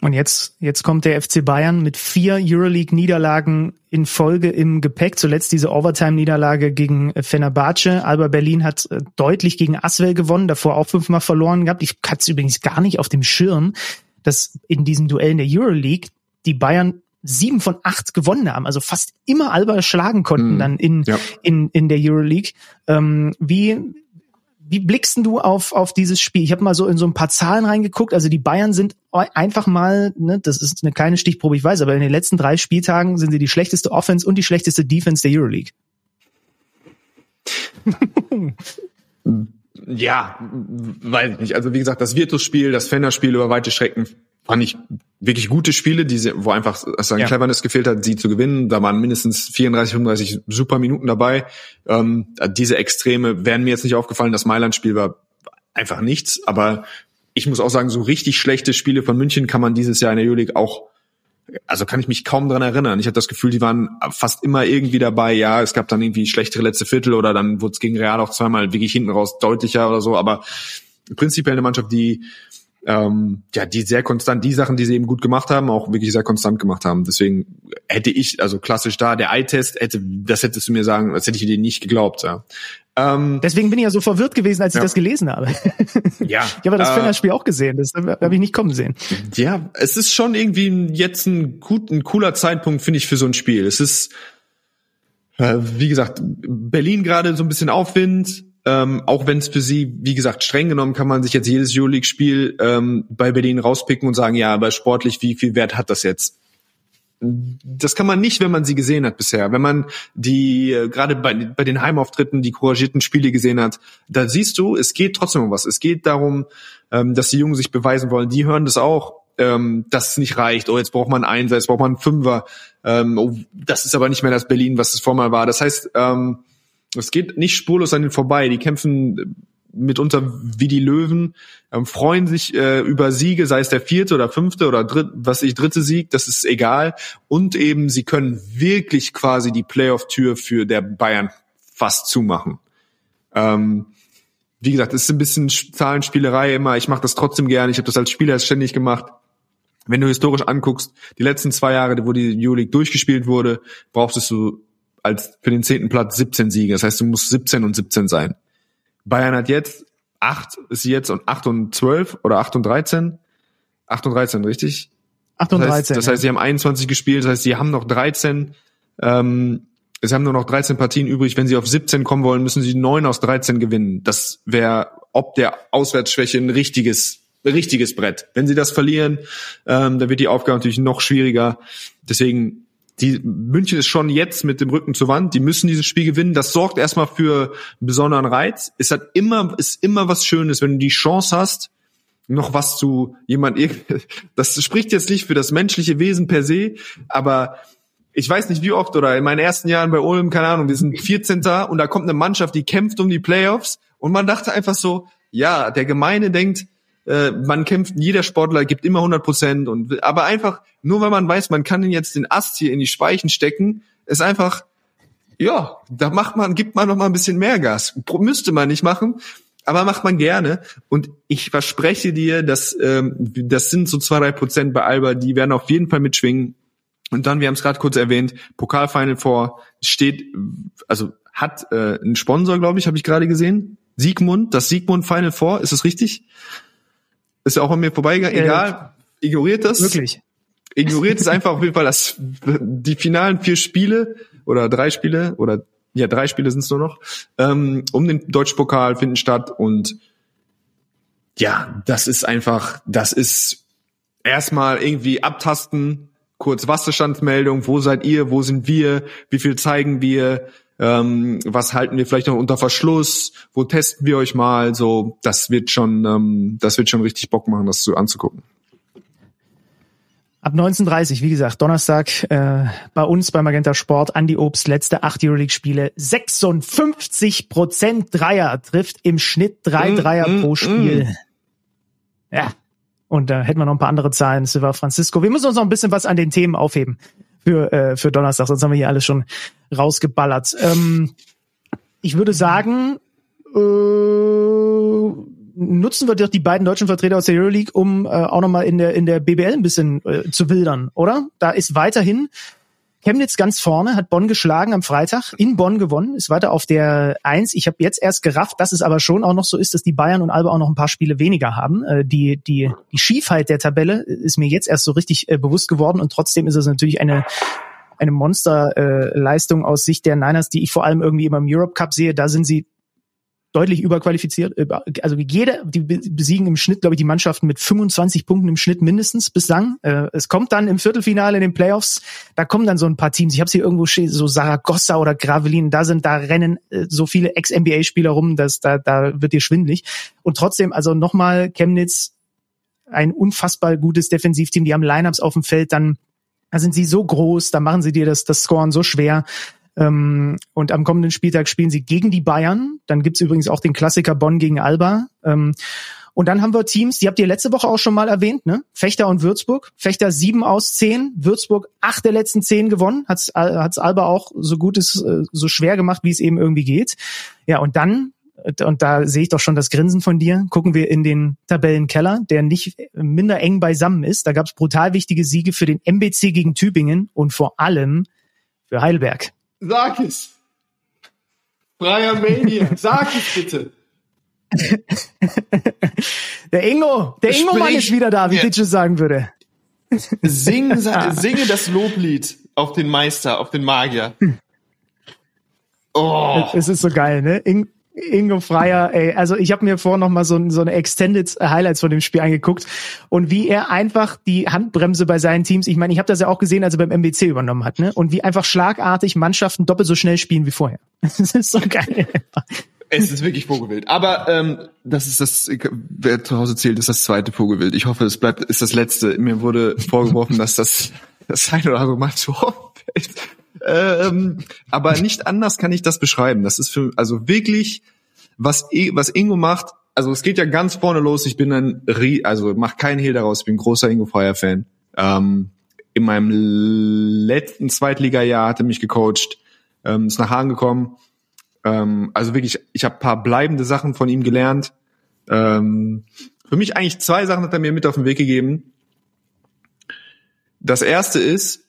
Und jetzt, jetzt kommt der FC Bayern mit vier Euroleague-Niederlagen in Folge im Gepäck. Zuletzt diese Overtime-Niederlage gegen Fenerbahce. Alba Berlin hat äh, deutlich gegen Aswell gewonnen, davor auch fünfmal verloren gehabt. Ich hatte es übrigens gar nicht auf dem Schirm, dass in diesen Duellen der Euroleague die Bayern sieben von acht gewonnen haben, also fast immer Alba schlagen konnten mm, dann in, ja. in, in der Euroleague. Ähm, wie, wie blickst du auf, auf dieses Spiel? Ich habe mal so in so ein paar Zahlen reingeguckt. Also die Bayern sind einfach mal, ne, das ist eine kleine Stichprobe, ich weiß, aber in den letzten drei Spieltagen sind sie die schlechteste Offense und die schlechteste Defense der Euroleague. ja, weiß ich nicht. Also wie gesagt, das Virtus-Spiel, das Fender-Spiel über weite Strecken fand ich wirklich gute Spiele, die, wo einfach also an ja. Cleverness gefehlt hat, sie zu gewinnen. Da waren mindestens 34, 35 super Minuten dabei. Ähm, diese Extreme wären mir jetzt nicht aufgefallen. Das Mailand-Spiel war einfach nichts. Aber ich muss auch sagen, so richtig schlechte Spiele von München kann man dieses Jahr in der Euroleague auch also kann ich mich kaum dran erinnern. Ich hatte das Gefühl, die waren fast immer irgendwie dabei. Ja, es gab dann irgendwie schlechtere letzte Viertel oder dann wurde es gegen Real auch zweimal wirklich hinten raus deutlicher oder so. Aber prinzipiell eine Mannschaft, die ähm, ja, die sehr konstant, die Sachen, die sie eben gut gemacht haben, auch wirklich sehr konstant gemacht haben. Deswegen hätte ich, also klassisch da, der Eye-Test hätte, das hättest du mir sagen, das hätte ich dir nicht geglaubt, ja. Ähm, Deswegen bin ich ja so verwirrt gewesen, als ich ja. das gelesen habe. Ja. ich habe das äh, Fenner-Spiel auch gesehen, das habe ich nicht kommen sehen. Ja, es ist schon irgendwie jetzt ein gut, ein cooler Zeitpunkt, finde ich, für so ein Spiel. Es ist, äh, wie gesagt, Berlin gerade so ein bisschen Aufwind, ähm, auch wenn es für sie, wie gesagt, streng genommen kann man sich jetzt jedes Euroleague-Spiel ähm, bei Berlin rauspicken und sagen, ja, aber sportlich, wie viel Wert hat das jetzt? Das kann man nicht, wenn man sie gesehen hat bisher. Wenn man die, äh, gerade bei, bei den Heimauftritten, die couragierten Spiele gesehen hat, da siehst du, es geht trotzdem um was. Es geht darum, ähm, dass die Jungen sich beweisen wollen. Die hören das auch, ähm, dass es nicht reicht. Oh, jetzt braucht man einen jetzt braucht man einen Fünfer. Ähm, oh, das ist aber nicht mehr das Berlin, was es vormal war. Das heißt, ähm, es geht nicht spurlos an den vorbei. Die kämpfen mitunter wie die Löwen, ähm, freuen sich äh, über Siege, sei es der vierte oder fünfte oder dritt, was ich dritte Sieg, das ist egal. Und eben sie können wirklich quasi die Playoff-Tür für der Bayern fast zumachen. Ähm, wie gesagt, es ist ein bisschen Zahlenspielerei immer. Ich mache das trotzdem gerne. Ich habe das als Spieler ständig gemacht. Wenn du historisch anguckst, die letzten zwei Jahre, wo die Euroleague durchgespielt wurde, brauchtest du als für den zehnten Platz 17 Siege. Das heißt, du musst 17 und 17 sein. Bayern hat jetzt acht, ist jetzt und acht und zwölf oder acht und 13? Acht und 13, richtig? Acht und das heißt, 13. Das heißt, sie haben 21 gespielt, das heißt, sie haben noch 13, ähm, sie haben nur noch 13 Partien übrig. Wenn sie auf 17 kommen wollen, müssen sie neun aus 13 gewinnen. Das wäre ob der Auswärtsschwäche ein richtiges richtiges Brett. Wenn sie das verlieren, ähm, dann wird die Aufgabe natürlich noch schwieriger. Deswegen die München ist schon jetzt mit dem Rücken zur Wand, die müssen dieses Spiel gewinnen. Das sorgt erstmal für einen besonderen Reiz. Es hat immer, ist immer was Schönes, wenn du die Chance hast, noch was zu jemand, das spricht jetzt nicht für das menschliche Wesen per se, aber ich weiß nicht wie oft oder in meinen ersten Jahren bei Ulm, keine Ahnung, wir sind 14. und da kommt eine Mannschaft, die kämpft um die Playoffs und man dachte einfach so, ja, der Gemeine denkt, äh, man kämpft, jeder Sportler gibt immer 100 Prozent und aber einfach nur weil man weiß, man kann jetzt den Ast hier in die Speichen stecken, ist einfach ja, da macht man, gibt man noch mal ein bisschen mehr Gas. Müsste man nicht machen, aber macht man gerne. Und ich verspreche dir, dass ähm, das sind so zwei drei Prozent bei Alba, die werden auf jeden Fall mitschwingen. Und dann, wir haben es gerade kurz erwähnt, Pokalfinal vor steht, also hat äh, einen Sponsor, glaube ich, habe ich gerade gesehen. Siegmund, das Siegmund Final Four, ist es richtig? Ist ja auch an mir vorbeigegangen. Äh, Egal, ignoriert das. Wirklich. Ignoriert es einfach auf jeden Fall, dass die finalen vier Spiele oder drei Spiele oder ja, drei Spiele sind es nur noch, ähm, um den Deutschpokal finden statt und ja, das ist einfach, das ist erstmal irgendwie abtasten, kurz Wasserstandsmeldung, wo seid ihr, wo sind wir, wie viel zeigen wir, ähm, was halten wir vielleicht noch unter Verschluss, wo testen wir euch mal, so, das wird schon, ähm, das wird schon richtig Bock machen, das so anzugucken. Ab 19.30 wie gesagt, Donnerstag äh, bei uns bei Magenta Sport, Andi Obst, letzte acht Euroleague-Spiele, 56 Prozent Dreier, trifft im Schnitt drei mm, Dreier mm, pro Spiel. Mm. Ja, und da hätten wir noch ein paar andere Zahlen, Silva Francisco. Wir müssen uns noch ein bisschen was an den Themen aufheben für, äh, für Donnerstag, sonst haben wir hier alles schon rausgeballert. Ähm, ich würde sagen, äh, nutzen wir doch die beiden deutschen Vertreter aus der Euroleague, um äh, auch nochmal in der, in der BBL ein bisschen äh, zu wildern, oder? Da ist weiterhin Chemnitz ganz vorne, hat Bonn geschlagen am Freitag, in Bonn gewonnen, ist weiter auf der Eins. Ich habe jetzt erst gerafft, dass es aber schon auch noch so ist, dass die Bayern und Alba auch noch ein paar Spiele weniger haben. Äh, die, die, die Schiefheit der Tabelle ist mir jetzt erst so richtig äh, bewusst geworden und trotzdem ist es natürlich eine eine Monsterleistung äh, aus Sicht der Niners, die ich vor allem irgendwie immer im Europe Cup sehe. Da sind sie deutlich überqualifiziert. Also jede, die besiegen im Schnitt, glaube ich, die Mannschaften mit 25 Punkten im Schnitt mindestens bislang. Äh, es kommt dann im Viertelfinale in den Playoffs, da kommen dann so ein paar Teams. Ich habe sie irgendwo stehen, so Saragossa oder Gravelin, da sind, da rennen äh, so viele Ex-NBA-Spieler rum, dass da, da wird dir schwindlig. Und trotzdem, also nochmal Chemnitz ein unfassbar gutes Defensivteam. Die haben Lineups auf dem Feld, dann da sind sie so groß, da machen sie dir das, das Scoren so schwer. Ähm, und am kommenden Spieltag spielen sie gegen die Bayern. Dann gibt's übrigens auch den Klassiker Bonn gegen Alba. Ähm, und dann haben wir Teams, die habt ihr letzte Woche auch schon mal erwähnt, ne? Fechter und Würzburg. Fechter sieben aus zehn, Würzburg acht der letzten zehn gewonnen. Hat's, hat's Alba auch so gut ist, äh, so schwer gemacht, wie es eben irgendwie geht. Ja, und dann und da sehe ich doch schon das Grinsen von dir, gucken wir in den Tabellenkeller, der nicht minder eng beisammen ist. Da gab es brutal wichtige Siege für den MBC gegen Tübingen und vor allem für Heidelberg. Sag es. Freier Mania, sag es bitte. der Ingo, der Ingo-Mann ist wieder da, wie ja. Ditche sagen würde. Sing, singe das Loblied auf den Meister, auf den Magier. Oh. Es ist so geil, ne? In Ingo Freier, ey, also ich habe mir vorhin noch mal so, so eine Extended Highlights von dem Spiel angeguckt und wie er einfach die Handbremse bei seinen Teams, ich meine, ich habe das ja auch gesehen, als er beim MBC übernommen hat, ne? Und wie einfach schlagartig Mannschaften doppelt so schnell spielen wie vorher. Das ist so geil. Es ist wirklich Vogelwild. Aber ähm, das ist das, wer zu Hause zählt, ist das zweite Vogelwild. Ich hoffe, es bleibt, ist das letzte. Mir wurde vorgeworfen, dass das das ein oder andere Mal zu fällt. Ähm, aber nicht anders kann ich das beschreiben. Das ist für, also wirklich, was, was Ingo macht, also es geht ja ganz vorne los. Ich bin ein, also mach keinen Hehl daraus, ich bin großer Ingo Freier Fan. Ähm, in meinem letzten Zweitliga-Jahr hat er mich gecoacht, ähm, ist nach Hahn gekommen. Ähm, also wirklich, ich habe paar bleibende Sachen von ihm gelernt. Ähm, für mich eigentlich zwei Sachen hat er mir mit auf den Weg gegeben. Das erste ist,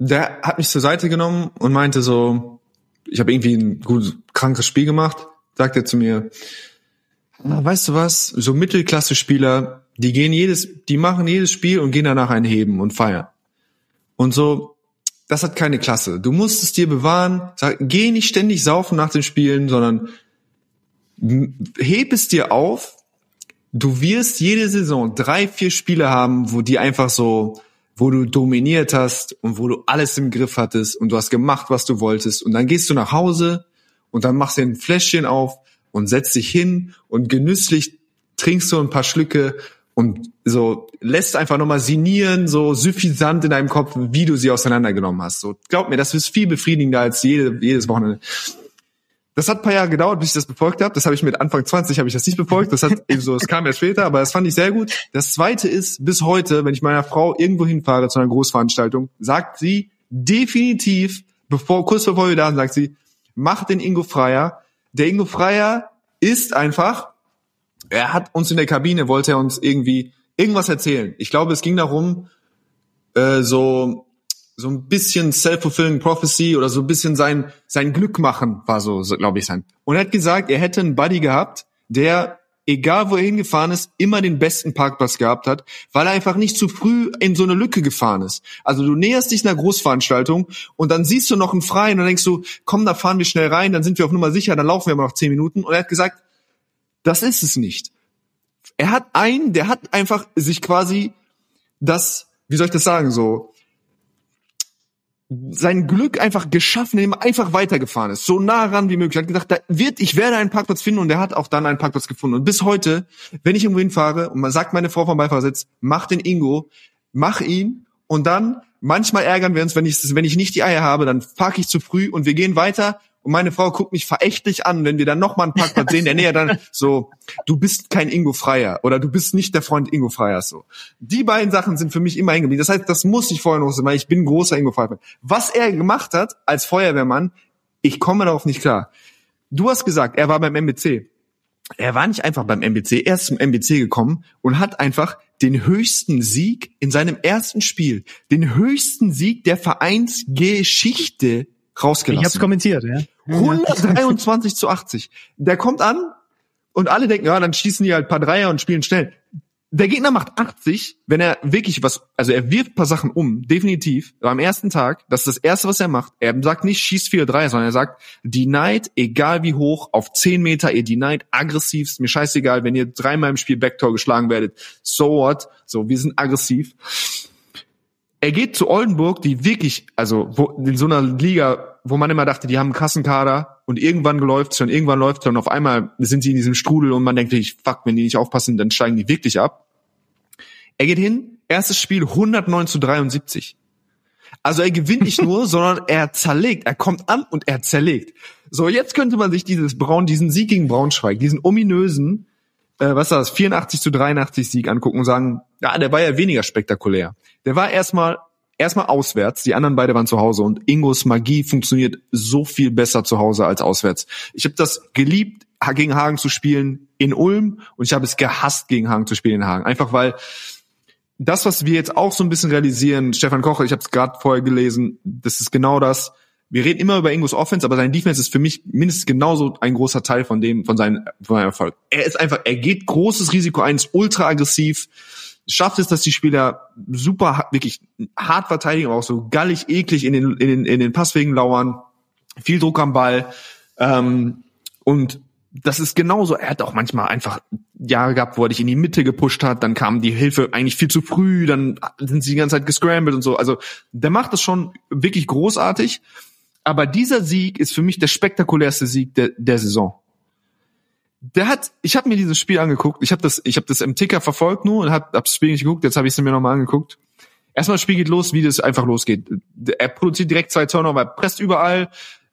der hat mich zur Seite genommen und meinte so, ich habe irgendwie ein gut krankes Spiel gemacht, sagt er zu mir, weißt du was, so Mittelklasse-Spieler, die gehen jedes, die machen jedes Spiel und gehen danach ein Heben und feiern. Und so, das hat keine Klasse. Du musst es dir bewahren, sag, geh nicht ständig saufen nach den Spielen, sondern heb es dir auf. Du wirst jede Saison drei, vier Spiele haben, wo die einfach so wo du dominiert hast und wo du alles im Griff hattest und du hast gemacht, was du wolltest und dann gehst du nach Hause und dann machst du ein Fläschchen auf und setzt dich hin und genüsslich trinkst du ein paar Schlücke und so lässt einfach nochmal sinieren, so suffisant in deinem Kopf, wie du sie auseinandergenommen hast. So, glaub mir, das ist viel befriedigender als jede, jedes Wochenende. Das hat ein paar Jahre gedauert, bis ich das befolgt habe. Das habe ich mit Anfang 20 habe ich das nicht befolgt. Das hat eben so, es kam ja später, aber das fand ich sehr gut. Das zweite ist, bis heute, wenn ich meiner Frau irgendwo hinfahre zu einer Großveranstaltung, sagt sie definitiv, bevor, kurz bevor wir da sind, sagt sie, mach den Ingo Freier. Der Ingo Freier ist einfach, er hat uns in der Kabine, wollte er uns irgendwie irgendwas erzählen. Ich glaube, es ging darum, äh, so so ein bisschen self-fulfilling prophecy oder so ein bisschen sein, sein Glück machen, war so, so glaube ich, sein. Und er hat gesagt, er hätte einen Buddy gehabt, der, egal wo er hingefahren ist, immer den besten Parkplatz gehabt hat, weil er einfach nicht zu früh in so eine Lücke gefahren ist. Also du näherst dich einer Großveranstaltung und dann siehst du noch einen Freien und denkst du, komm, da fahren wir schnell rein, dann sind wir auf Nummer sicher, dann laufen wir aber noch zehn Minuten. Und er hat gesagt, das ist es nicht. Er hat einen, der hat einfach sich quasi das, wie soll ich das sagen, so, sein Glück einfach geschaffen, indem er einfach weitergefahren ist, so nah ran wie möglich. Er hat gesagt, da wird, ich werde einen Parkplatz finden und er hat auch dann einen Parkplatz gefunden. Und bis heute, wenn ich irgendwo hinfahre und man sagt meine Frau vom Beifahrersitz, mach den Ingo, mach ihn und dann manchmal ärgern wir uns, wenn ich wenn ich nicht die Eier habe, dann parke ich zu früh und wir gehen weiter und meine Frau guckt mich verächtlich an, wenn wir dann noch mal einen Parkplatz sehen, der näher dann so, du bist kein Ingo Freier oder du bist nicht der Freund Ingo Freiers so. Die beiden Sachen sind für mich immer hängen Das heißt, das muss ich vorher noch sagen, weil ich bin großer Ingo Freier. Was er gemacht hat als Feuerwehrmann, ich komme darauf nicht klar. Du hast gesagt, er war beim MBC. Er war nicht einfach beim MBC, er ist zum MBC gekommen und hat einfach den höchsten Sieg in seinem ersten Spiel, den höchsten Sieg der Vereinsgeschichte rausgelassen. Ich hab's kommentiert, ja. 123 zu 80. Der kommt an und alle denken, ja, dann schießen die halt paar Dreier und spielen schnell. Der Gegner macht 80, wenn er wirklich was, also er wirft paar Sachen um, definitiv. Aber am ersten Tag, das ist das erste, was er macht. Er sagt nicht, schießt vier Dreier, sondern er sagt, denied, egal wie hoch, auf 10 Meter, ihr denied aggressiv, ist mir scheißegal, wenn ihr dreimal im Spiel Backtor geschlagen werdet, so what, so, wir sind aggressiv er geht zu Oldenburg, die wirklich, also wo, in so einer Liga, wo man immer dachte, die haben einen Kassenkader und irgendwann läuft's schon, irgendwann läuft's schon, auf einmal sind sie in diesem Strudel und man denkt sich, fuck, wenn die nicht aufpassen, dann steigen die wirklich ab. Er geht hin, erstes Spiel 109 zu 73. Also er gewinnt nicht nur, sondern er zerlegt. Er kommt an und er zerlegt. So, jetzt könnte man sich dieses Braun, diesen Sieg gegen Braunschweig, diesen ominösen, äh, was ist das, 84 zu 83 Sieg angucken und sagen, ja, der war ja weniger spektakulär. Der war erstmal erstmal auswärts, die anderen beide waren zu Hause und Ingos Magie funktioniert so viel besser zu Hause als auswärts. Ich habe das geliebt, gegen Hagen zu spielen in Ulm und ich habe es gehasst, gegen Hagen zu spielen in Hagen. Einfach weil das, was wir jetzt auch so ein bisschen realisieren, Stefan Kocher, ich habe es gerade vorher gelesen, das ist genau das. Wir reden immer über Ingos Offense, aber sein Defense ist für mich mindestens genauso ein großer Teil von dem, von seinem, von seinem Erfolg. Er ist einfach, er geht großes Risiko ein, ist ultra aggressiv, schafft es, dass die Spieler super, wirklich hart verteidigen, aber auch so gallig, eklig in den, in den, in den Passwegen lauern, viel Druck am Ball, ähm, und das ist genauso. Er hat auch manchmal einfach Jahre gehabt, wo er dich in die Mitte gepusht hat, dann kam die Hilfe eigentlich viel zu früh, dann sind sie die ganze Zeit gescrambled und so. Also der macht das schon wirklich großartig. Aber dieser Sieg ist für mich der spektakulärste Sieg der, der Saison. Der hat, ich habe mir dieses Spiel angeguckt, ich habe das, ich habe das im Ticker verfolgt nur und hab, das Spiel nicht geguckt, jetzt habe ich es mir nochmal angeguckt. Erstmal das Spiel geht los, wie das einfach losgeht. Er produziert direkt zwei Turnover, er presst überall,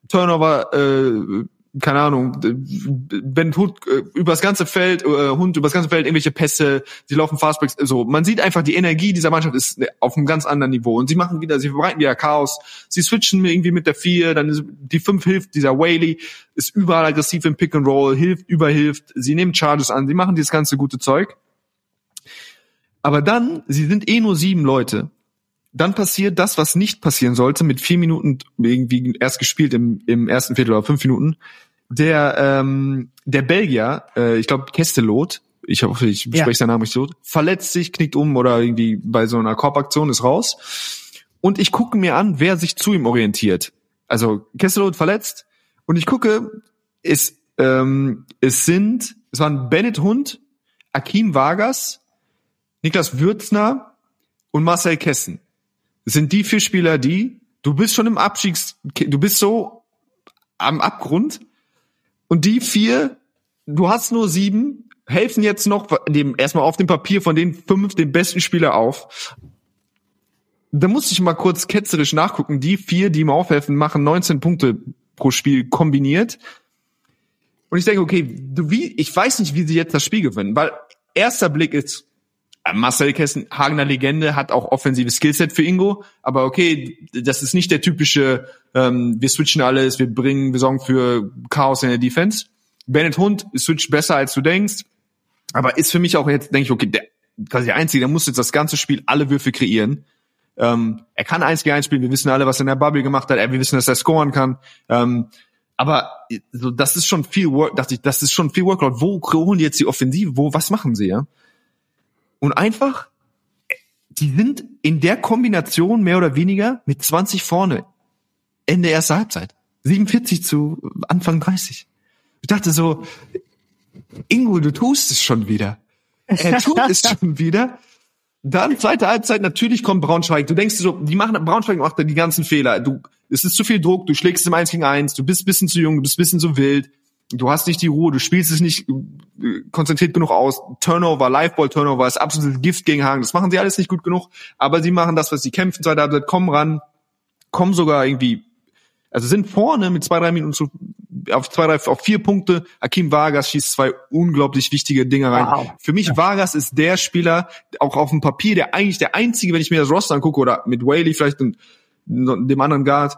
Turnover, äh, keine Ahnung, wenn Hund äh, übers ganze Feld, äh, Hund übers ganze Feld irgendwelche Pässe, sie laufen Fastbreaks, so, man sieht einfach, die Energie dieser Mannschaft ist auf einem ganz anderen Niveau und sie machen wieder, sie verbreiten wieder Chaos, sie switchen irgendwie mit der vier, dann ist, die fünf hilft, dieser Whaley ist überall aggressiv im Pick and Roll, hilft, überhilft, sie nehmen Charges an, sie machen dieses ganze gute Zeug. Aber dann, sie sind eh nur sieben Leute. Dann passiert das, was nicht passieren sollte, mit vier Minuten irgendwie erst gespielt im, im ersten Viertel oder fünf Minuten der ähm, der Belgier, äh, ich glaube Kestelot, ich hoffe, ich ja. spreche seinen Namen nicht so, verletzt sich, knickt um oder irgendwie bei so einer Korbaktion ist raus. Und ich gucke mir an, wer sich zu ihm orientiert. Also Kestelot verletzt und ich gucke, es ähm, es sind es waren Bennett Hund, Akim Vargas, Niklas Würzner und Marcel Kessen. Sind die vier Spieler, die du bist schon im Abstiegs, du bist so am Abgrund und die vier, du hast nur sieben, helfen jetzt noch dem erstmal auf dem Papier von den fünf den besten Spieler auf. Da muss ich mal kurz ketzerisch nachgucken. Die vier, die ihm aufhelfen, machen 19 Punkte pro Spiel kombiniert. Und ich denke, okay, du, wie, ich weiß nicht, wie sie jetzt das Spiel gewinnen, weil erster Blick ist, Marcel Kessen, Hagener Legende, hat auch offensives Skillset für Ingo, aber okay, das ist nicht der typische, ähm, wir switchen alles, wir bringen, wir sorgen für Chaos in der Defense. Bennett Hund switcht besser, als du denkst, aber ist für mich auch jetzt, denke ich, okay, der, quasi der Einzige, der muss jetzt das ganze Spiel alle Würfe kreieren. Ähm, er kann eins gegen eins spielen, wir wissen alle, was er in der Bubble gemacht hat, wir wissen, dass er scoren kann. Ähm, aber so, das ist schon viel Work, dachte ich, das ist schon viel Workload. Wo holen die jetzt die Offensive? Wo, was machen sie, ja? Und einfach, die sind in der Kombination mehr oder weniger mit 20 vorne. Ende erster Halbzeit. 47 zu Anfang 30. Ich dachte so, Ingo, du tust es schon wieder. Er tut es schon wieder. Dann zweite Halbzeit, natürlich kommt Braunschweig. Du denkst so, die machen Braunschweig macht die ganzen Fehler. Du, es ist zu viel Druck, du schlägst im 1 gegen 1, du bist bisschen zu jung, du bist bisschen zu wild du hast nicht die Ruhe, du spielst es nicht äh, konzentriert genug aus. Turnover, Liveball-Turnover ist absolutes Gift gegen Hagen. Das machen sie alles nicht gut genug, aber sie machen das, was sie kämpfen, zweite Halbzeit, kommen ran, kommen sogar irgendwie, also sind vorne mit zwei, drei Minuten zu, auf zwei, drei, auf vier Punkte. Akim Vargas schießt zwei unglaublich wichtige Dinge rein. Wow. Für mich, ja. Vargas ist der Spieler, auch auf dem Papier, der eigentlich der einzige, wenn ich mir das Roster angucke, oder mit Whaley vielleicht und dem anderen Guard,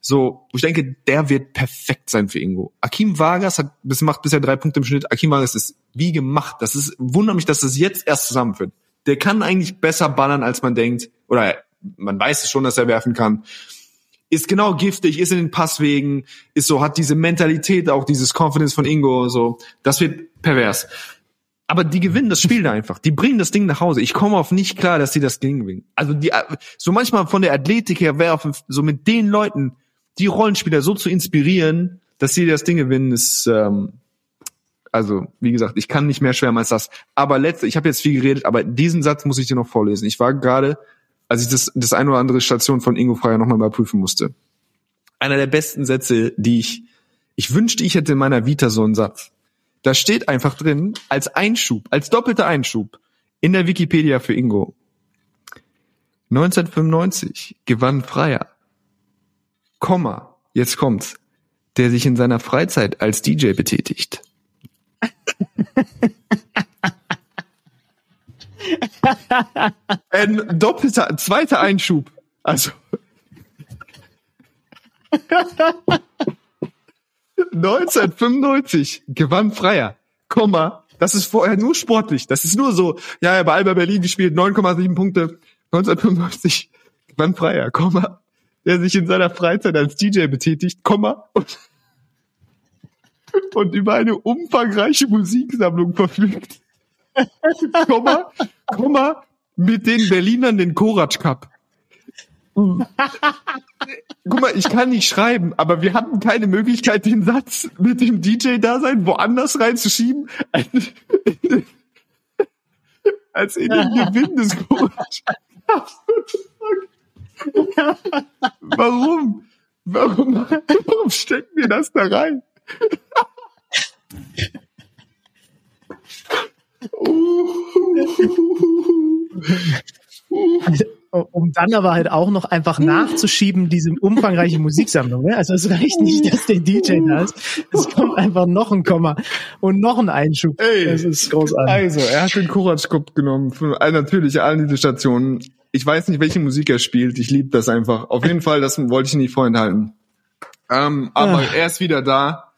so, ich denke, der wird perfekt sein für Ingo. Akim Vargas hat, bis macht bisher drei Punkte im Schnitt. Akim Vargas ist wie gemacht. Das ist, wundert mich, dass das jetzt erst zusammenführt. Der kann eigentlich besser ballern, als man denkt. Oder man weiß es schon, dass er werfen kann. Ist genau giftig, ist in den Passwegen, ist so, hat diese Mentalität, auch dieses Confidence von Ingo, so. Das wird pervers. Aber die gewinnen das Spiel da einfach. Die bringen das Ding nach Hause. Ich komme auf nicht klar, dass sie das Ding gewinnen. Also die, so manchmal von der Athletik her wäre so mit den Leuten, die Rollenspieler so zu inspirieren, dass sie das Ding gewinnen, ist ähm, also wie gesagt, ich kann nicht mehr schwärmen als das. Aber letzte, ich habe jetzt viel geredet, aber diesen Satz muss ich dir noch vorlesen. Ich war gerade, als ich das das eine oder andere Station von Ingo Freier nochmal überprüfen musste. Einer der besten Sätze, die ich ich wünschte, ich hätte in meiner Vita so einen Satz. Da steht einfach drin als Einschub, als doppelter Einschub. in der Wikipedia für Ingo. 1995 gewann Freier, Komma, jetzt kommt's, der sich in seiner Freizeit als DJ betätigt. Ein doppelter, zweiter Einschub. Also. 1995 gewann Freier, Komma, das ist vorher nur sportlich. Das ist nur so, ja, er bei Alba Berlin gespielt, 9,7 Punkte. 1995 gewann Freier, Komma, der sich in seiner Freizeit als DJ betätigt, Komma, und, und über eine umfangreiche Musiksammlung verfügt. Komma, Komma, mit den Berlinern den Korac Cup. Guck mal, ich kann nicht schreiben, aber wir hatten keine Möglichkeit, den Satz mit dem DJ-Dasein woanders reinzuschieben, als in den Gewinn des Korac. Warum? Warum, warum stecken wir das da rein? um dann aber halt auch noch einfach nachzuschieben, diese umfangreiche Musiksammlung. Ne? Also es reicht nicht, dass der DJ da ist. Es kommt einfach noch ein Komma und noch ein Einschub. Ey, das ist großartig. Also, er hat den Kuratschkopf genommen. Für, also natürlich all diese Stationen. Ich weiß nicht, welche Musik er spielt. Ich liebe das einfach. Auf jeden Fall, das wollte ich nicht vorenthalten. Ähm, aber Ah. er ist wieder da.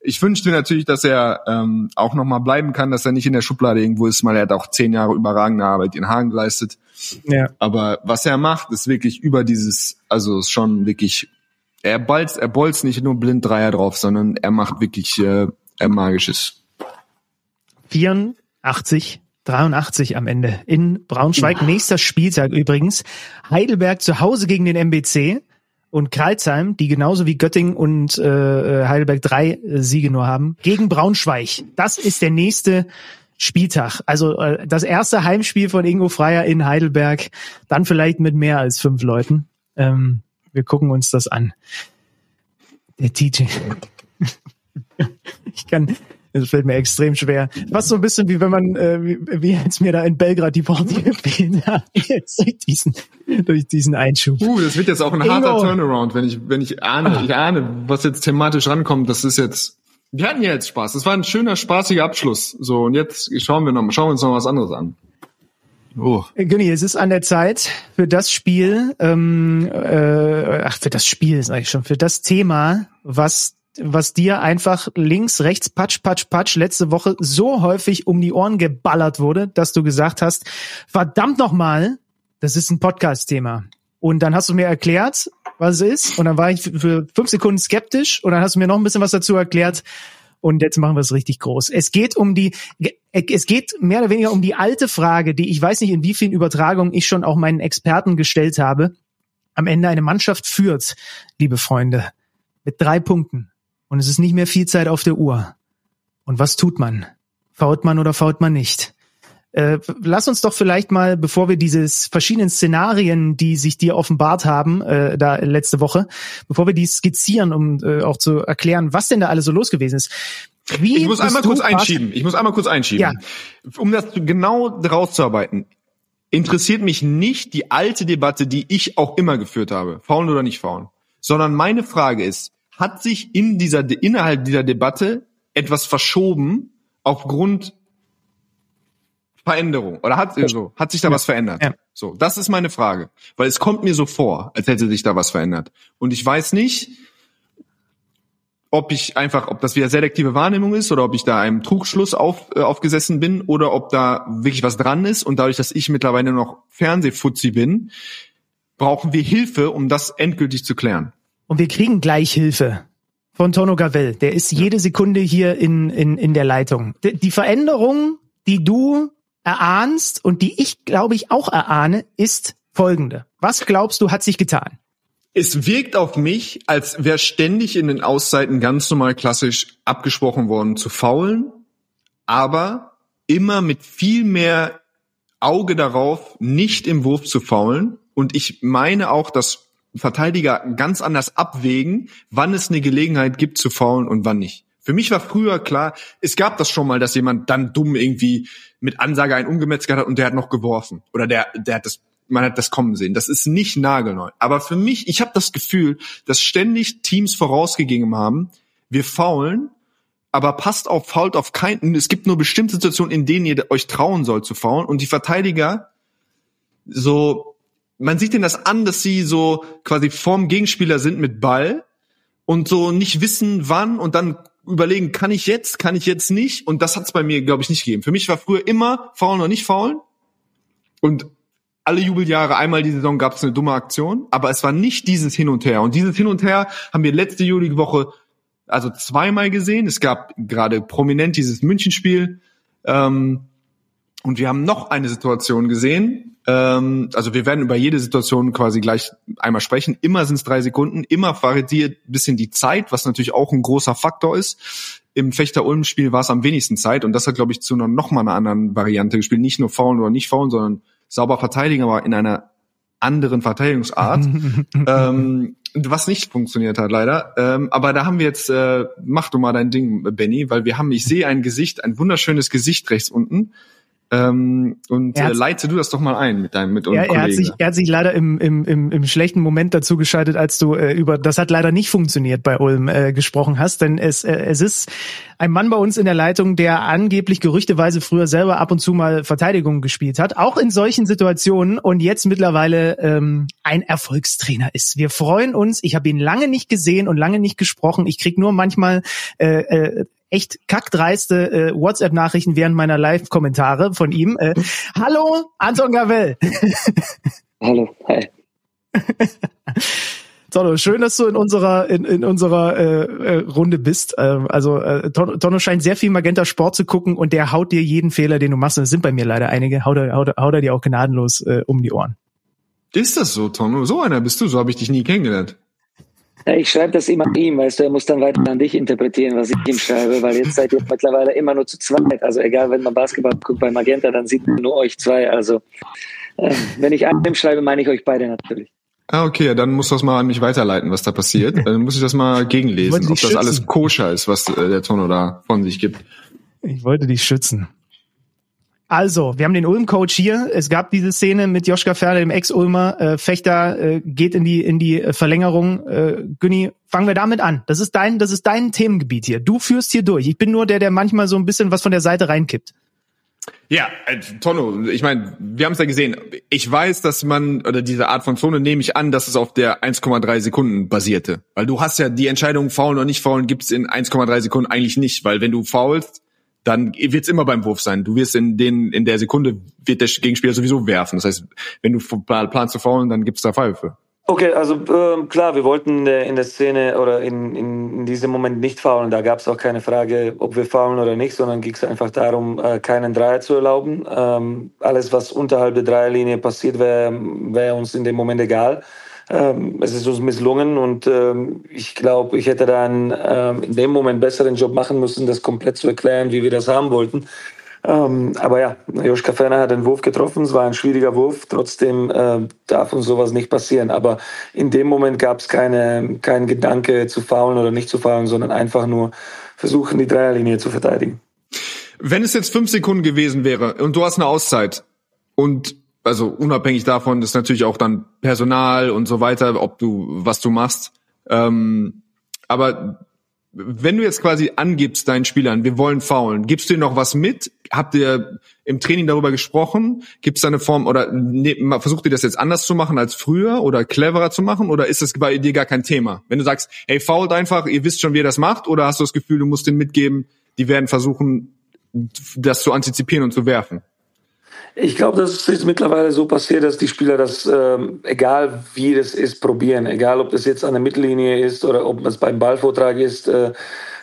Ich wünschte natürlich, dass er ähm, auch noch mal bleiben kann, dass er nicht in der Schublade irgendwo ist, weil er hat auch zehn Jahre überragende Arbeit in Hagen geleistet. Ja. Aber was er macht, ist wirklich über dieses, also ist schon wirklich, er bolzt, er bolzt nicht nur blind Dreier drauf, sondern er macht wirklich äh, er magisches. 84, 83 am Ende in Braunschweig. Nächster Spieltag übrigens. Heidelberg zu Hause gegen den MBC und Kreilsheim, die genauso wie Göttingen und äh, Heidelberg drei äh, Siege nur haben, gegen Braunschweig. Das ist der nächste Spieltag. Also äh, das erste Heimspiel von Ingo Freier in Heidelberg, dann vielleicht mit mehr als fünf Leuten. Ähm, wir gucken uns das an. Der DJ. ich kann, es fällt mir extrem schwer. Fast so ein bisschen wie wenn man, äh, wie, wie jetzt mir da in Belgrad die Worte gefehlt hat. Jetzt durch diesen, durch diesen Einschub. Uh, das wird jetzt auch ein Ingo. harter Turnaround, wenn ich, wenn ich ahne, ich ahne, was jetzt thematisch rankommt. Das ist jetzt, wir hatten ja jetzt Spaß. Das war ein schöner, spaßiger Abschluss. So, und jetzt schauen wir noch, schauen wir uns noch was anderes an. Oh. Günni, es ist an der Zeit für das Spiel, ähm, äh, ach, für das Spiel ist eigentlich schon, für das Thema, was was dir einfach links, rechts, patsch, patsch, patsch letzte Woche so häufig um die Ohren geballert wurde, dass du gesagt hast, verdammt nochmal, das ist ein Podcast-Thema. Und dann hast du mir erklärt, was es ist. Und dann war ich für fünf Sekunden skeptisch. Und dann hast du mir noch ein bisschen was dazu erklärt. Und jetzt machen wir es richtig groß. Es geht um die, es geht mehr oder weniger um die alte Frage, die ich weiß nicht, in wie vielen Übertragungen ich schon auch meinen Experten gestellt habe. Am Ende eine Mannschaft führt, liebe Freunde, mit drei Punkten. Und es ist nicht mehr viel Zeit auf der Uhr. Und was tut man? Fault man oder fault man nicht? Äh, lass uns doch vielleicht mal, bevor wir diese verschiedenen Szenarien, die sich dir offenbart haben, äh, da letzte Woche, bevor wir die skizzieren, um äh, auch zu erklären, was denn da alles so los gewesen ist. Wie Ich muss einmal kurz einschieben. Ich muss einmal kurz einschieben. Ja. Um das genau rauszuarbeiten, interessiert mich nicht die alte Debatte, die ich auch immer geführt habe, faulen oder nicht faulen, sondern meine Frage ist, hat sich in dieser, innerhalb dieser Debatte etwas verschoben aufgrund Veränderung oder hat so hat sich da was verändert? Ja. So, das ist meine Frage, weil es kommt mir so vor, als hätte sich da was verändert und ich weiß nicht, ob ich einfach, ob das wieder selektive Wahrnehmung ist oder ob ich da einem Trugschluss auf, äh, aufgesessen bin oder ob da wirklich was dran ist und dadurch, dass ich mittlerweile noch Fernsehfuzzi bin, brauchen wir Hilfe, um das endgültig zu klären. Und wir kriegen gleich Hilfe von Tono Gavel. Der ist jede Sekunde hier in, in, in der Leitung. Die Veränderung, die du erahnst und die ich, glaube ich, auch erahne, ist folgende. Was glaubst du, hat sich getan? Es wirkt auf mich, als wäre ständig in den Auszeiten ganz normal klassisch abgesprochen worden zu faulen, aber immer mit viel mehr Auge darauf, nicht im Wurf zu faulen. Und ich meine auch, dass Verteidiger ganz anders abwägen, wann es eine Gelegenheit gibt zu faulen und wann nicht. Für mich war früher klar, es gab das schon mal, dass jemand dann dumm irgendwie mit Ansage einen umgemetzelt hat und der hat noch geworfen. Oder der, der hat das, man hat das kommen sehen. Das ist nicht nagelneu. Aber für mich, ich habe das Gefühl, dass ständig Teams vorausgegeben haben, wir faulen, aber passt auf, fault auf keinen. Es gibt nur bestimmte Situationen, in denen ihr euch trauen sollt zu faulen. Und die Verteidiger so, man sieht denen das an, dass sie so quasi vorm Gegenspieler sind mit Ball und so nicht wissen, wann und dann überlegen, kann ich jetzt, kann ich jetzt nicht? Und das hat es bei mir, glaube ich, nicht gegeben. Für mich war früher immer faulen oder nicht faulen. Und alle Jubeljahre, einmal die Saison gab es eine dumme Aktion, aber es war nicht dieses Hin und Her. Und dieses Hin und Her haben wir letzte Juli-Woche also zweimal gesehen. Es gab gerade prominent dieses Münchenspiel. Ähm, und wir haben noch eine Situation gesehen. Ähm, also wir werden über jede Situation quasi gleich einmal sprechen. Immer sind es drei Sekunden, immer variiert bisschen die Zeit, was natürlich auch ein großer Faktor ist. Im Fechter-Ulm-Spiel war es am wenigsten Zeit und das hat, glaube ich, zu einer noch mal einer anderen Variante gespielt. Nicht nur faulen oder nicht faulen, sondern sauber verteidigen, aber in einer anderen Verteidigungsart, ähm, was nicht funktioniert hat leider. Ähm, aber da haben wir jetzt, äh, mach du mal dein Ding, Benny, weil wir haben, ich sehe ein Gesicht, ein wunderschönes Gesicht rechts unten ähm, und äh, leite du das doch mal ein mit deinem mit unserem ja, er Kollegen. Hat sich, er hat sich leider im, im, im, im schlechten Moment dazu geschaltet, als du äh, über das hat leider nicht funktioniert bei Ulm äh, gesprochen hast, denn es äh, es ist ein Mann bei uns in der Leitung, der angeblich gerüchteweise früher selber ab und zu mal Verteidigung gespielt hat, auch in solchen Situationen und jetzt mittlerweile ähm, ein Erfolgstrainer ist. Wir freuen uns. Ich habe ihn lange nicht gesehen und lange nicht gesprochen. Ich krieg nur manchmal äh, äh, echt kackdreiste äh, WhatsApp-Nachrichten während meiner Live-Kommentare von ihm. Äh, Hallo, Anton Gavel. Hallo, hi. Tonno, schön, dass du in unserer in, in unserer äh, äh, Runde bist. Ähm, also äh, Tonno scheint sehr viel Magenta Sport zu gucken und der haut dir jeden Fehler, den du machst. Das sind bei mir leider einige. Haut er, haut, haut er dir auch gnadenlos äh, um die Ohren. Ist das so, Tonno? So einer bist du. So habe ich dich nie kennengelernt. Ja, ich schreibe das immer ihm, weißt du, er muss dann weiter an dich interpretieren, was ich ihm schreibe, weil jetzt seid ihr mittlerweile immer nur zu zweit. Also egal, wenn man Basketball guckt bei Magenta, dann sieht man nur euch zwei. Also äh, wenn ich einem schreibe, meine ich euch beide natürlich. Ah, okay, dann muss das mal an mich weiterleiten, was da passiert. Dann muss ich das mal gegenlesen, ob das schützen. alles koscher ist, was äh, der Tono da von sich gibt. Ich wollte dich schützen. Also, wir haben den Ulm-Coach hier. Es gab diese Szene mit Joschka Ferner, dem Ex-Ulmer. Äh, Fechter äh, geht in die in die äh, Verlängerung. Äh, Günni, fangen wir damit an. Das ist dein das ist dein Themengebiet hier. Du führst hier durch. Ich bin nur der, der manchmal so ein bisschen was von der Seite reinkippt. Ja, äh, Tonno, ich meine, wir haben es ja gesehen. Ich weiß, dass man, oder diese Art von Zone nehme ich an, dass es auf der 1,3 Sekunden basierte. Weil du hast ja die Entscheidung, faulen oder nicht faulen, gibt's in 1,3 Sekunden eigentlich nicht. Weil wenn du faulst, dann wird es immer beim Wurf sein. Du wirst in den in der Sekunde wird der Gegenspieler sowieso werfen. Das heißt, wenn du planst zu faulen, dann gibt es da Pfeife. Okay, also äh, klar, wir wollten in der Szene oder in, in, in diesem Moment nicht faulen. Da gab es auch keine Frage, ob wir faulen oder nicht, sondern ging es einfach darum, äh, keinen Dreier zu erlauben. Ähm, alles, was unterhalb der Dreierlinie passiert, wäre wär uns in dem Moment egal ähm, es ist uns misslungen und ähm, ich glaube, ich hätte dann ähm, in dem Moment besseren Job machen müssen, das komplett zu erklären, wie wir das haben wollten. Ähm, aber ja, Joschka Ferner hat den Wurf getroffen, es war ein schwieriger Wurf, trotzdem äh, darf uns sowas nicht passieren. Aber in dem Moment gab es keine, keinen Gedanke zu faulen oder nicht zu faulen, sondern einfach nur versuchen, die Dreierlinie zu verteidigen. Wenn es jetzt fünf Sekunden gewesen wäre und du hast eine Auszeit und also unabhängig davon ist natürlich auch dann Personal und so weiter, ob du, was du machst. Ähm, aber wenn du jetzt quasi angibst deinen Spielern, wir wollen faulen, gibst du dir noch was mit? Habt ihr im Training darüber gesprochen? Gibt es da eine Form oder ne, versucht ihr das jetzt anders zu machen als früher oder cleverer zu machen oder ist das bei dir gar kein Thema? Wenn du sagst, hey, fault einfach, ihr wisst schon, wie ihr das macht oder hast du das Gefühl, du musst den mitgeben, die werden versuchen, das zu antizipieren und zu werfen? Ich glaube, das ist mittlerweile so passiert, dass die Spieler das, ähm, egal wie das ist, probieren. Egal, ob das jetzt an der Mittellinie ist oder ob es beim Ballvortrag ist. Äh,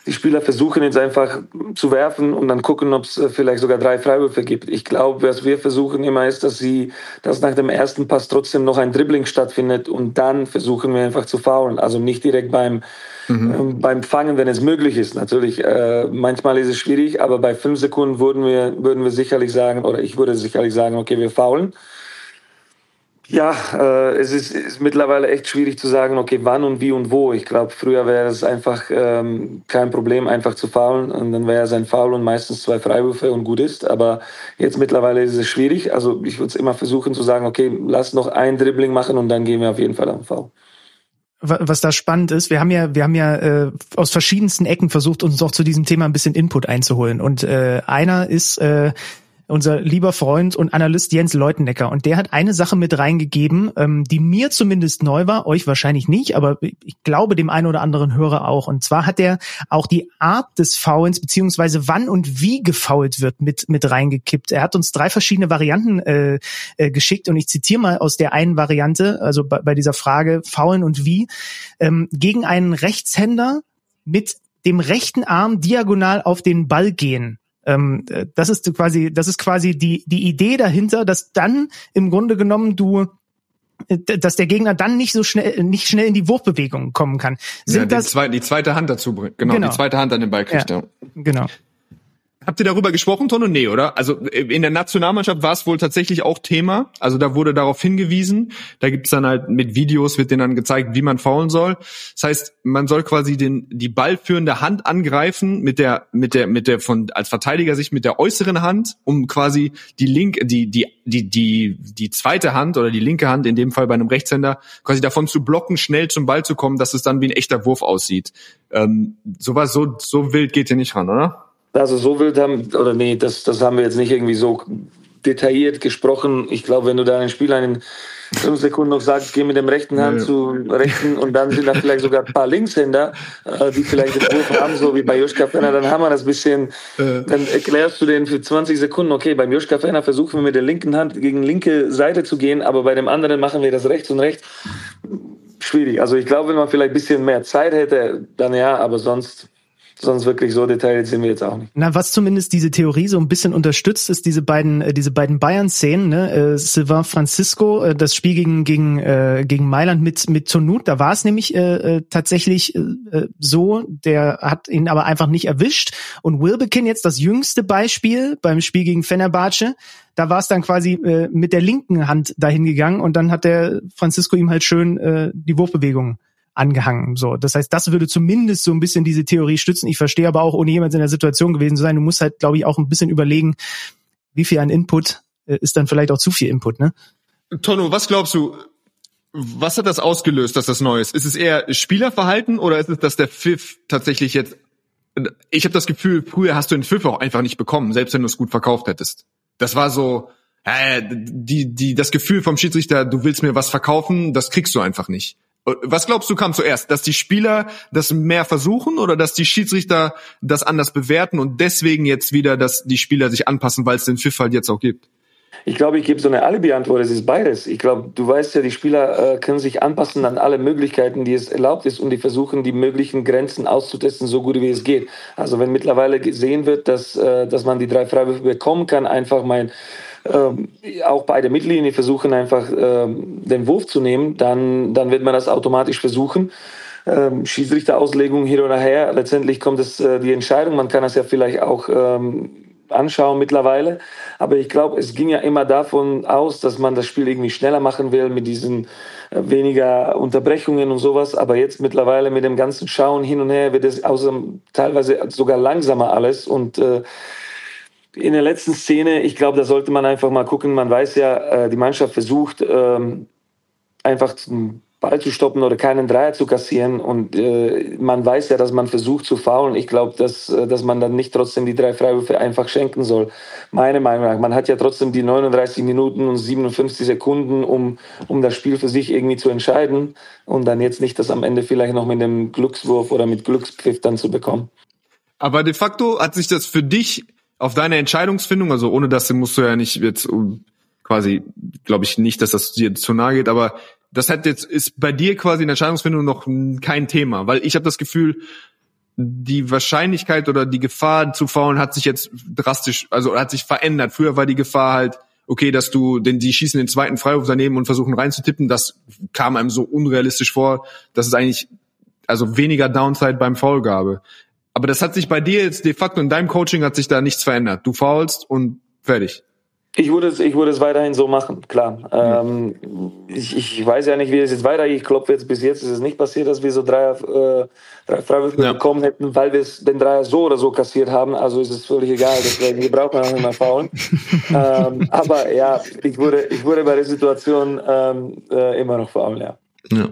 die Spieler versuchen jetzt einfach zu werfen und dann gucken, ob es äh, vielleicht sogar drei Freiwürfe gibt. Ich glaube, was wir versuchen immer ist, dass sie, dass nach dem ersten Pass trotzdem noch ein Dribbling stattfindet und dann versuchen wir einfach zu faulen. Also nicht direkt beim, mhm. ähm, beim Fangen, wenn es möglich ist. Natürlich, äh, manchmal ist es schwierig, aber bei fünf Sekunden würden wir, würden wir sicherlich sagen, oder ich würde sicherlich sagen, okay, wir faulen. Ja, äh, es ist, ist mittlerweile echt schwierig zu sagen, okay, wann und wie und wo. Ich glaube, früher wäre es einfach ähm, kein Problem, einfach zu faulen und dann wäre es ein Foul und meistens zwei Freiwürfe und gut ist. Aber jetzt mittlerweile ist es schwierig. Also ich würde es immer versuchen zu sagen, okay, lass noch ein Dribbling machen und dann gehen wir auf jeden Fall am Foul was da spannend ist, wir haben ja, wir haben ja äh, aus verschiedensten Ecken versucht, uns auch zu diesem Thema ein bisschen Input einzuholen. Und äh, einer ist äh, unser lieber Freund und Analyst Jens Leutenecker. Und der hat eine Sache mit reingegeben, ähm, die mir zumindest neu war, euch wahrscheinlich nicht, aber ich glaube dem einen oder anderen Hörer auch. Und zwar hat er auch die Art des Foulens beziehungsweise wann und wie gefoult wird mit, mit reingekippt. Er hat uns drei verschiedene Varianten äh, äh, geschickt und ich zitiere mal aus der einen Variante, also bei, bei dieser Frage Foulen und wie, ähm, gegen einen Rechtshänder mit dem rechten Arm diagonal auf den Ball gehen. Ähm, das ist quasi, das ist quasi die, die Idee dahinter, dass dann im Grunde genommen du äh, dass der Gegner dann nicht so schnell nicht schnell in die Wurfbewegung kommen kann. Sind ja, die, das, zweite, die zweite Hand dazu bringt. Genau, genau, die zweite Hand an den Ball kriegt. Ja, ja. Genau. Habt ihr darüber gesprochen, Tono? Nee, oder? Also in der Nationalmannschaft war es wohl tatsächlich auch Thema. Also da wurde darauf hingewiesen. Da gibt's dann halt mit Videos, wird denen dann gezeigt, wie man faulen soll. Das heißt, man soll quasi den, die ballführende Hand angreifen mit der, mit der, mit der von, als Verteidiger sich mit der äußeren Hand, um quasi die linke, die, die, die, die, die zweite Hand oder die linke Hand, in dem Fall bei einem Rechtshänder, quasi davon zu blocken, schnell zum Ball zu kommen, dass es dann wie ein echter Wurf aussieht. Ähm, sowas, so, so wild geht ihr nicht ran, oder? Also so wild haben, oder nee, das, das haben wir jetzt nicht irgendwie so detailliert gesprochen. Ich glaube, wenn du da einen Spieler in fünf Sekunden noch sagst, geh mit dem rechten Hand ja. zu rechten und dann sind da vielleicht sogar ein paar Linkshänder, äh, die vielleicht den Wurf haben, so wie bei Joschka Fenner, dann haben wir das bisschen, dann erklärst du den für 20 Sekunden, okay, beim Joschka Fenner versuchen wir mit der linken Hand gegen linke Seite zu gehen, aber bei dem anderen machen wir das rechts und rechts. Schwierig. Also ich glaube, wenn man vielleicht ein bisschen mehr Zeit hätte, dann ja, aber sonst sonst wirklich so detailliert sind wir jetzt auch nicht. Na, was zumindest diese Theorie so ein bisschen unterstützt, ist diese beiden, äh, diese beiden Bayern-Szenen, ne? Äh, Silva Francisco, äh, das Spiel gegen, gegen, äh, gegen Mailand mit, mit Tonut, da war es nämlich äh, äh tatsächlich äh, so, der hat ihn aber einfach nicht erwischt. Und Wilbekin jetzt das jüngste Beispiel beim Spiel gegen Fenerbahce, da war es dann quasi äh, mit der linken Hand dahin gegangen und dann hat der Francisco ihm halt schön äh, die Wurfbewegung angehangen. So, das heißt, das würde zumindest so ein bisschen diese Theorie stützen. Ich verstehe aber auch, ohne jemals in der Situation gewesen zu sein, du musst halt, glaube ich, auch ein bisschen überlegen, wie viel an Input äh, ist dann vielleicht auch zu viel Input, ne? Tono, was glaubst du? Was hat das ausgelöst, dass das neu ist? Ist es eher Spielerverhalten oder ist es, dass der Pfiff tatsächlich jetzt? Ich habe das Gefühl, früher hast du den Pfiff auch einfach nicht bekommen, selbst wenn du es gut verkauft hättest. Das war so, äh, die, die, das Gefühl vom Schiedsrichter, du willst mir was verkaufen, das kriegst du einfach nicht. Was glaubst du kam zuerst? Dass die Spieler das mehr versuchen oder dass die Schiedsrichter das anders bewerten und deswegen jetzt wieder, dass die Spieler sich anpassen, weil es den Pfiff halt jetzt auch gibt? Ich glaube, ich gebe so eine Alibi-Antwort. Es ist beides. Ich glaube, du weißt ja, die Spieler äh, können sich anpassen an alle Möglichkeiten, die es erlaubt ist und die versuchen, die möglichen Grenzen auszutesten, so gut wie es geht. Also wenn mittlerweile gesehen wird, dass, äh, dass man die drei Freiwürfe bekommen kann, einfach mein ähm, auch bei der Mittellinie versuchen, einfach ähm, den Wurf zu nehmen, dann, dann wird man das automatisch versuchen. Ähm, Schiedsrichterauslegung hier oder her, letztendlich kommt es äh, die Entscheidung, man kann das ja vielleicht auch ähm, anschauen mittlerweile, aber ich glaube, es ging ja immer davon aus, dass man das Spiel irgendwie schneller machen will mit diesen äh, weniger Unterbrechungen und sowas, aber jetzt mittlerweile mit dem ganzen Schauen hin und her wird es außerdem teilweise sogar langsamer alles. Und äh, in der letzten Szene, ich glaube, da sollte man einfach mal gucken. Man weiß ja, äh, die Mannschaft versucht ähm, einfach den Ball zu stoppen oder keinen Dreier zu kassieren. Und äh, man weiß ja, dass man versucht zu faulen. Ich glaube, dass, äh, dass man dann nicht trotzdem die drei Freiwürfe einfach schenken soll. Meine Meinung nach. Man hat ja trotzdem die 39 Minuten und 57 Sekunden, um, um das Spiel für sich irgendwie zu entscheiden. Und dann jetzt nicht das am Ende vielleicht noch mit dem Glückswurf oder mit Glückspfiff dann zu bekommen. Aber de facto hat sich das für dich auf deine Entscheidungsfindung, also ohne das musst du ja nicht jetzt quasi, glaube ich nicht, dass das dir zu nahe geht, aber das hat jetzt ist bei dir quasi in der Entscheidungsfindung noch kein Thema, weil ich habe das Gefühl, die Wahrscheinlichkeit oder die Gefahr zu faulen hat sich jetzt drastisch, also hat sich verändert. Früher war die Gefahr halt, okay, dass du, denn die schießen den zweiten Freiwurf daneben und versuchen reinzutippen, das kam einem so unrealistisch vor, dass es eigentlich also weniger Downside beim Foulgabe. Aber das hat sich bei dir jetzt de facto in deinem Coaching hat sich da nichts verändert. Du faulst und fertig. Ich würde es, ich würde es weiterhin so machen, klar. Ähm, ich, ich weiß ja nicht, wie es jetzt weitergeht. Ich klopfe jetzt bis jetzt ist es nicht passiert, dass wir so drei, äh, drei Freiwürfe ja. bekommen hätten, weil wir den Dreier so oder so kassiert haben. Also ist es völlig egal. Deswegen, wir brauchen auch nicht mehr faulen. ähm, aber ja, ich würde, ich würde bei der Situation ähm, äh, immer noch faulen, ja. Ja.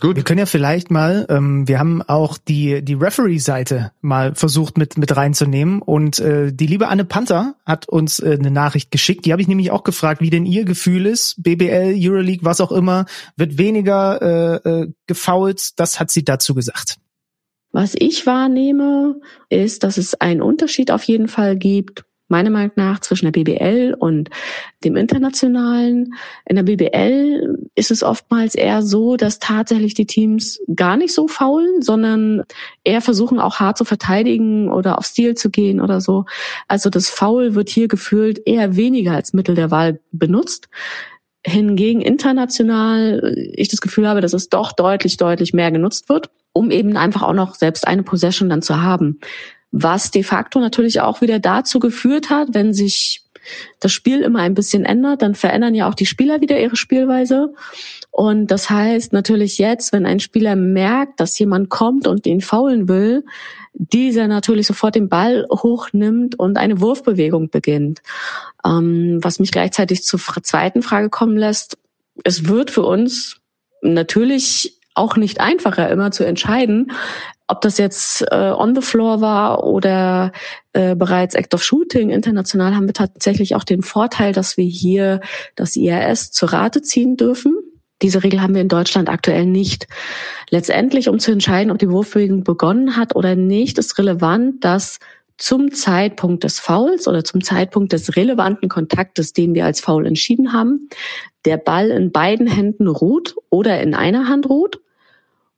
Gut. Wir können ja vielleicht mal, ähm, wir haben auch die die Referee-Seite mal versucht mit mit reinzunehmen und äh, die liebe Anne Panther hat uns äh, eine Nachricht geschickt. Die habe ich nämlich auch gefragt, wie denn ihr Gefühl ist. BBL, Euroleague, was auch immer, wird weniger äh, äh, gefoult. Das hat sie dazu gesagt. Was ich wahrnehme, ist, dass es einen Unterschied auf jeden Fall gibt meiner Meinung nach zwischen der BBL und dem internationalen. In der BBL ist es oftmals eher so, dass tatsächlich die Teams gar nicht so faulen, sondern eher versuchen auch hart zu verteidigen oder auf Stil zu gehen oder so. Also das Foul wird hier gefühlt eher weniger als Mittel der Wahl benutzt. Hingegen international ich das Gefühl habe, dass es doch deutlich, deutlich mehr genutzt wird, um eben einfach auch noch selbst eine Possession dann zu haben was de facto natürlich auch wieder dazu geführt hat, wenn sich das Spiel immer ein bisschen ändert, dann verändern ja auch die Spieler wieder ihre Spielweise. Und das heißt natürlich jetzt, wenn ein Spieler merkt, dass jemand kommt und ihn faulen will, dieser natürlich sofort den Ball hochnimmt und eine Wurfbewegung beginnt. Ähm, was mich gleichzeitig zur zweiten Frage kommen lässt, es wird für uns natürlich auch nicht einfacher immer zu entscheiden, ob das jetzt äh, on the floor war oder äh, bereits Act of Shooting, international haben wir tatsächlich auch den Vorteil, dass wir hier das IRS zur Rate ziehen dürfen. Diese Regel haben wir in Deutschland aktuell nicht. Letztendlich, um zu entscheiden, ob die Wurfbewegung begonnen hat oder nicht, ist relevant, dass zum Zeitpunkt des Fouls oder zum Zeitpunkt des relevanten Kontaktes, den wir als Foul entschieden haben, der Ball in beiden Händen ruht oder in einer Hand ruht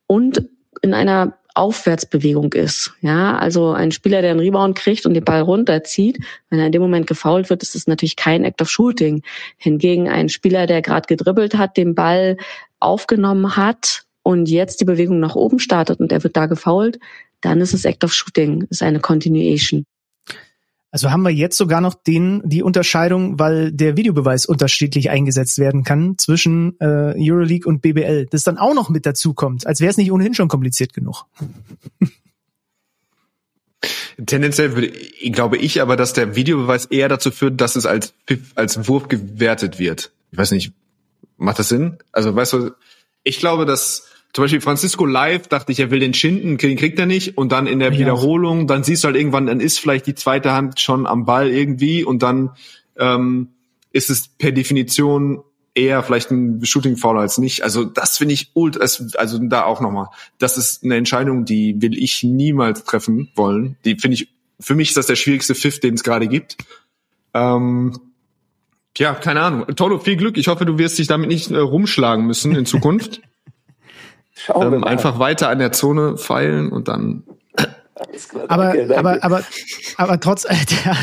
und in einer Aufwärtsbewegung ist. Ja, also ein Spieler, der einen Rebound kriegt und den Ball runterzieht, wenn er in dem Moment gefoult wird, ist es natürlich kein Act of Shooting. Hingegen ein Spieler, der gerade gedribbelt hat, den Ball aufgenommen hat und jetzt die Bewegung nach oben startet und er wird da gefoult, dann ist es Act of Shooting, ist eine Continuation. Also haben wir jetzt sogar noch den, die Unterscheidung, weil der Videobeweis unterschiedlich eingesetzt werden kann zwischen äh, Euroleague und BBL, das dann auch noch mit dazu kommt, als wäre es nicht ohnehin schon kompliziert genug. Tendenziell würde, glaube ich aber, dass der Videobeweis eher dazu führt, dass es als, als Wurf gewertet wird. Ich weiß nicht, macht das Sinn? Also weißt du, ich glaube, dass zum Beispiel Francisco Live dachte ich, er will den Schinden, den kriegt er nicht. Und dann in der ja. Wiederholung, dann siehst du halt irgendwann, dann ist vielleicht die zweite Hand schon am Ball irgendwie und dann ähm, ist es per Definition eher vielleicht ein Shooting Foul als nicht. Also das finde ich ultra, also da auch nochmal. Das ist eine Entscheidung, die will ich niemals treffen wollen. Die finde ich, für mich ist das der schwierigste Pfiff, den es gerade gibt. Ähm, ja, keine Ahnung. Toto, viel Glück. Ich hoffe, du wirst dich damit nicht äh, rumschlagen müssen in Zukunft. Schauen ähm, einfach weiter an der Zone feilen und dann. aber, danke, aber, aber, aber trotz, äh,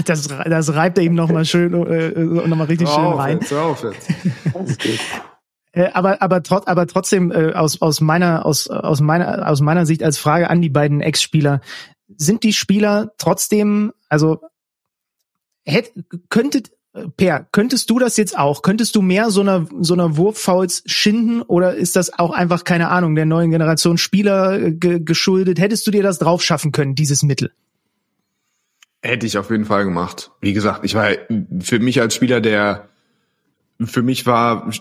das, das reibt er ihm nochmal schön, äh, noch mal richtig schön auf rein. Jetzt, auf jetzt. Äh, aber aber, trot, aber trotzdem äh, aus aus meiner aus aus meiner aus meiner Sicht als Frage an die beiden Ex-Spieler sind die Spieler trotzdem also hätt, könntet Per, könntest du das jetzt auch? Könntest du mehr so einer, so einer Wurffouls schinden oder ist das auch einfach, keine Ahnung, der neuen Generation Spieler äh, ge geschuldet? Hättest du dir das drauf schaffen können, dieses Mittel? Hätte ich auf jeden Fall gemacht. Wie gesagt, ich war für mich als Spieler, der für mich war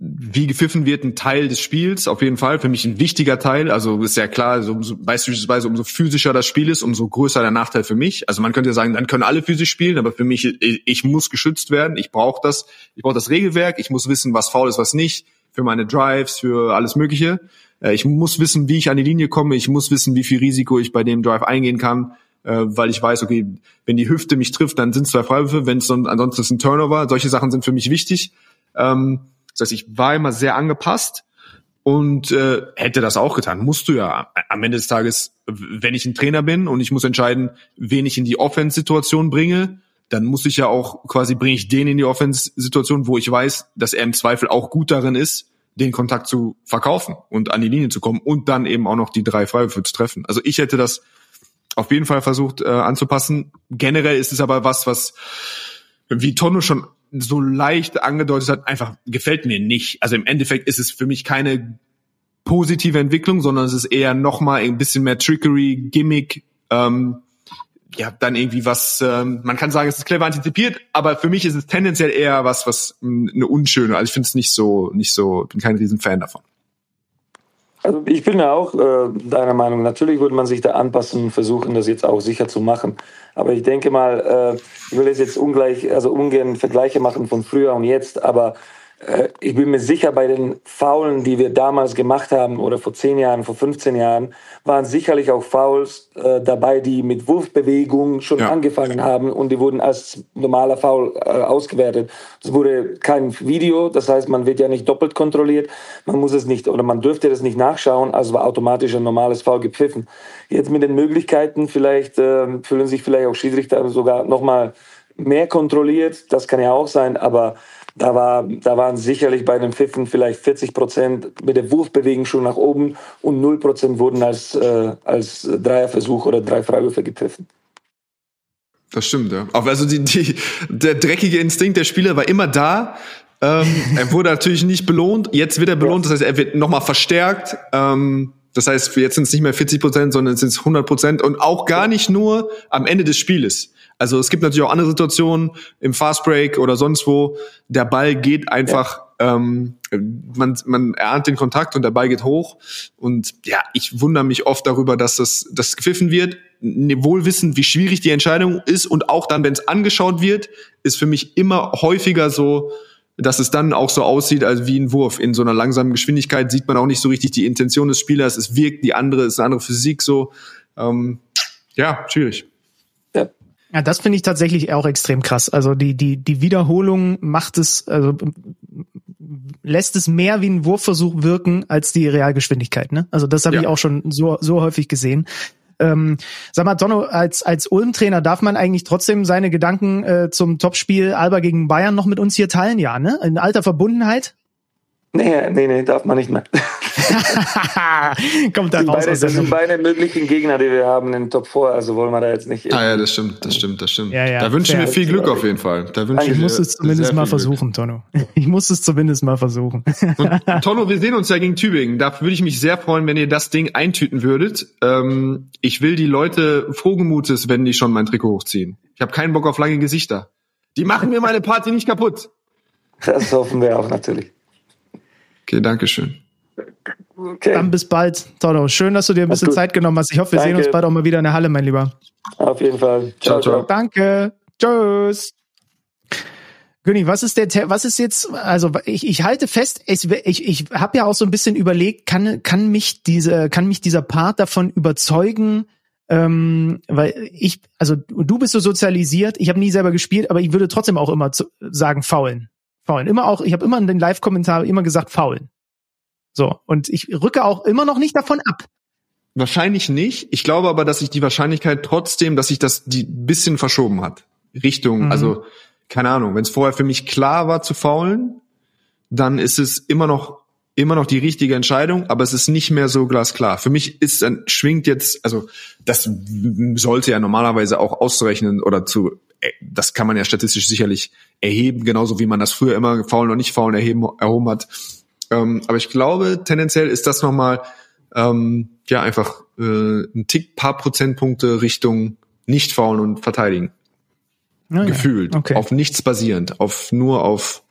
wie gepfiffen wird, ein Teil des Spiels, auf jeden Fall, für mich ein wichtiger Teil. Also ist ja klar, so, umso, beispielsweise umso physischer das Spiel ist, umso größer der Nachteil für mich. Also man könnte ja sagen, dann können alle physisch spielen, aber für mich, ich, muss geschützt werden, ich brauche das, ich brauche das Regelwerk, ich muss wissen, was faul ist, was nicht, für meine Drives, für alles Mögliche. Äh, ich muss wissen, wie ich an die Linie komme, ich muss wissen, wie viel Risiko ich bei dem Drive eingehen kann, äh, weil ich weiß, okay, wenn die Hüfte mich trifft, dann sind es zwei Freiwürfe, wenn es ansonsten ist ein Turnover. Solche Sachen sind für mich wichtig. Ähm, das heißt, ich war immer sehr angepasst und äh, hätte das auch getan. Musst du ja am Ende des Tages, wenn ich ein Trainer bin und ich muss entscheiden, wen ich in die Offense-Situation bringe, dann muss ich ja auch quasi bringe ich den in die Offense-Situation, wo ich weiß, dass er im Zweifel auch gut darin ist, den Kontakt zu verkaufen und an die Linie zu kommen und dann eben auch noch die drei Freiwürfe zu treffen. Also ich hätte das auf jeden Fall versucht äh, anzupassen. Generell ist es aber was, was wie Tonno schon so leicht angedeutet hat, einfach gefällt mir nicht. Also im Endeffekt ist es für mich keine positive Entwicklung, sondern es ist eher nochmal ein bisschen mehr Trickery, Gimmick, ähm, ja, dann irgendwie was, ähm, man kann sagen, es ist clever antizipiert, aber für mich ist es tendenziell eher was, was mh, eine unschöne, also ich finde es nicht so, nicht so, bin kein Riesenfan davon. Also ich bin ja auch äh, deiner Meinung. Natürlich würde man sich da anpassen und versuchen, das jetzt auch sicher zu machen. Aber ich denke mal, äh, ich will jetzt ungleich, also ungern Vergleiche machen von früher und jetzt, aber ich bin mir sicher, bei den Faulen, die wir damals gemacht haben oder vor zehn Jahren, vor 15 Jahren, waren sicherlich auch Fouls äh, dabei, die mit Wurfbewegungen schon ja. angefangen haben und die wurden als normaler Foul äh, ausgewertet. Es wurde kein Video, das heißt, man wird ja nicht doppelt kontrolliert, man muss es nicht oder man dürfte das nicht nachschauen, also war automatisch ein normales Foul gepfiffen. Jetzt mit den Möglichkeiten vielleicht äh, fühlen sich vielleicht auch Schiedsrichter sogar nochmal mehr kontrolliert, das kann ja auch sein, aber da, war, da waren sicherlich bei den Pfiffen vielleicht 40 Prozent mit der Wurfbewegung schon nach oben und 0 Prozent wurden als, äh, als Dreierversuch oder drei Freiwürfe gepfiffen. Das stimmt, ja. Auch also die, die, der dreckige Instinkt der Spieler war immer da. Ähm, er wurde natürlich nicht belohnt. Jetzt wird er belohnt, das heißt, er wird nochmal verstärkt. Ähm, das heißt, jetzt sind es nicht mehr 40 Prozent, sondern es sind 100 Prozent und auch gar nicht nur am Ende des Spieles. Also es gibt natürlich auch andere Situationen im Fastbreak oder sonst wo. Der Ball geht einfach, ja. ähm, man, man erahnt den Kontakt und der Ball geht hoch. Und ja, ich wundere mich oft darüber, dass das, das gepfiffen wird. Ne, wohl wissend, wie schwierig die Entscheidung ist und auch dann, wenn es angeschaut wird, ist für mich immer häufiger so, dass es dann auch so aussieht, als wie ein Wurf. In so einer langsamen Geschwindigkeit sieht man auch nicht so richtig die Intention des Spielers. Es wirkt die andere, ist eine andere Physik so. Ähm, ja, schwierig. Ja, das finde ich tatsächlich auch extrem krass. Also die, die, die Wiederholung macht es, also lässt es mehr wie ein Wurfversuch wirken als die Realgeschwindigkeit. Ne? Also das habe ja. ich auch schon so, so häufig gesehen. Ähm, sag mal, Donno, als, als Ulm-Trainer darf man eigentlich trotzdem seine Gedanken äh, zum Topspiel Alba gegen Bayern noch mit uns hier teilen, ja, ne? In alter Verbundenheit? Nee, nee, nee, darf man nicht mehr. Kommt da raus. Beide, das sind beide möglichen Gegner, die wir haben in Top 4, also wollen wir da jetzt nicht. Ah ja, das stimmt, das stimmt, das stimmt. Ja, ja, da wünschen wir viel Glück auf jeden Fall. Da wünschen ich muss es zumindest mal versuchen, Tonno. Ich muss es zumindest mal versuchen. Und, Tonno, wir sehen uns ja gegen Tübingen. Da würde ich mich sehr freuen, wenn ihr das Ding eintüten würdet. Ähm, ich will die Leute frohen Mutes, wenn die schon mein Trikot hochziehen. Ich habe keinen Bock auf lange Gesichter. Die machen mir meine Party nicht kaputt. Das hoffen wir auch natürlich. Okay, danke schön. Okay. Dann bis bald, Toto. Schön, dass du dir ein bisschen Zeit genommen hast. Ich hoffe, wir Danke. sehen uns bald auch mal wieder in der Halle, mein Lieber. Auf jeden Fall. Ciao, ciao. ciao. Danke. Tschüss. König, was ist der, was ist jetzt, also ich, ich halte fest, ich, ich, ich habe ja auch so ein bisschen überlegt, kann, kann mich diese, kann mich dieser Part davon überzeugen, ähm, weil ich, also du bist so sozialisiert, ich habe nie selber gespielt, aber ich würde trotzdem auch immer zu, sagen, faulen. Faulen. Immer auch, ich habe immer in den Live-Kommentaren immer gesagt, faulen. So, und ich rücke auch immer noch nicht davon ab. Wahrscheinlich nicht. Ich glaube aber, dass sich die Wahrscheinlichkeit trotzdem, dass sich das die bisschen verschoben hat. Richtung, mhm. also keine Ahnung, wenn es vorher für mich klar war zu faulen, dann ist es immer noch immer noch die richtige Entscheidung, aber es ist nicht mehr so glasklar. Für mich ist dann schwingt jetzt, also das sollte ja normalerweise auch auszurechnen oder zu das kann man ja statistisch sicherlich erheben, genauso wie man das früher immer faulen und nicht faulen erheben, erhoben hat. Ähm, aber ich glaube, tendenziell ist das nochmal ähm, ja einfach äh, ein Tick, paar Prozentpunkte Richtung nicht faulen und verteidigen. Oh, Gefühlt. Okay. Auf nichts basierend, auf nur auf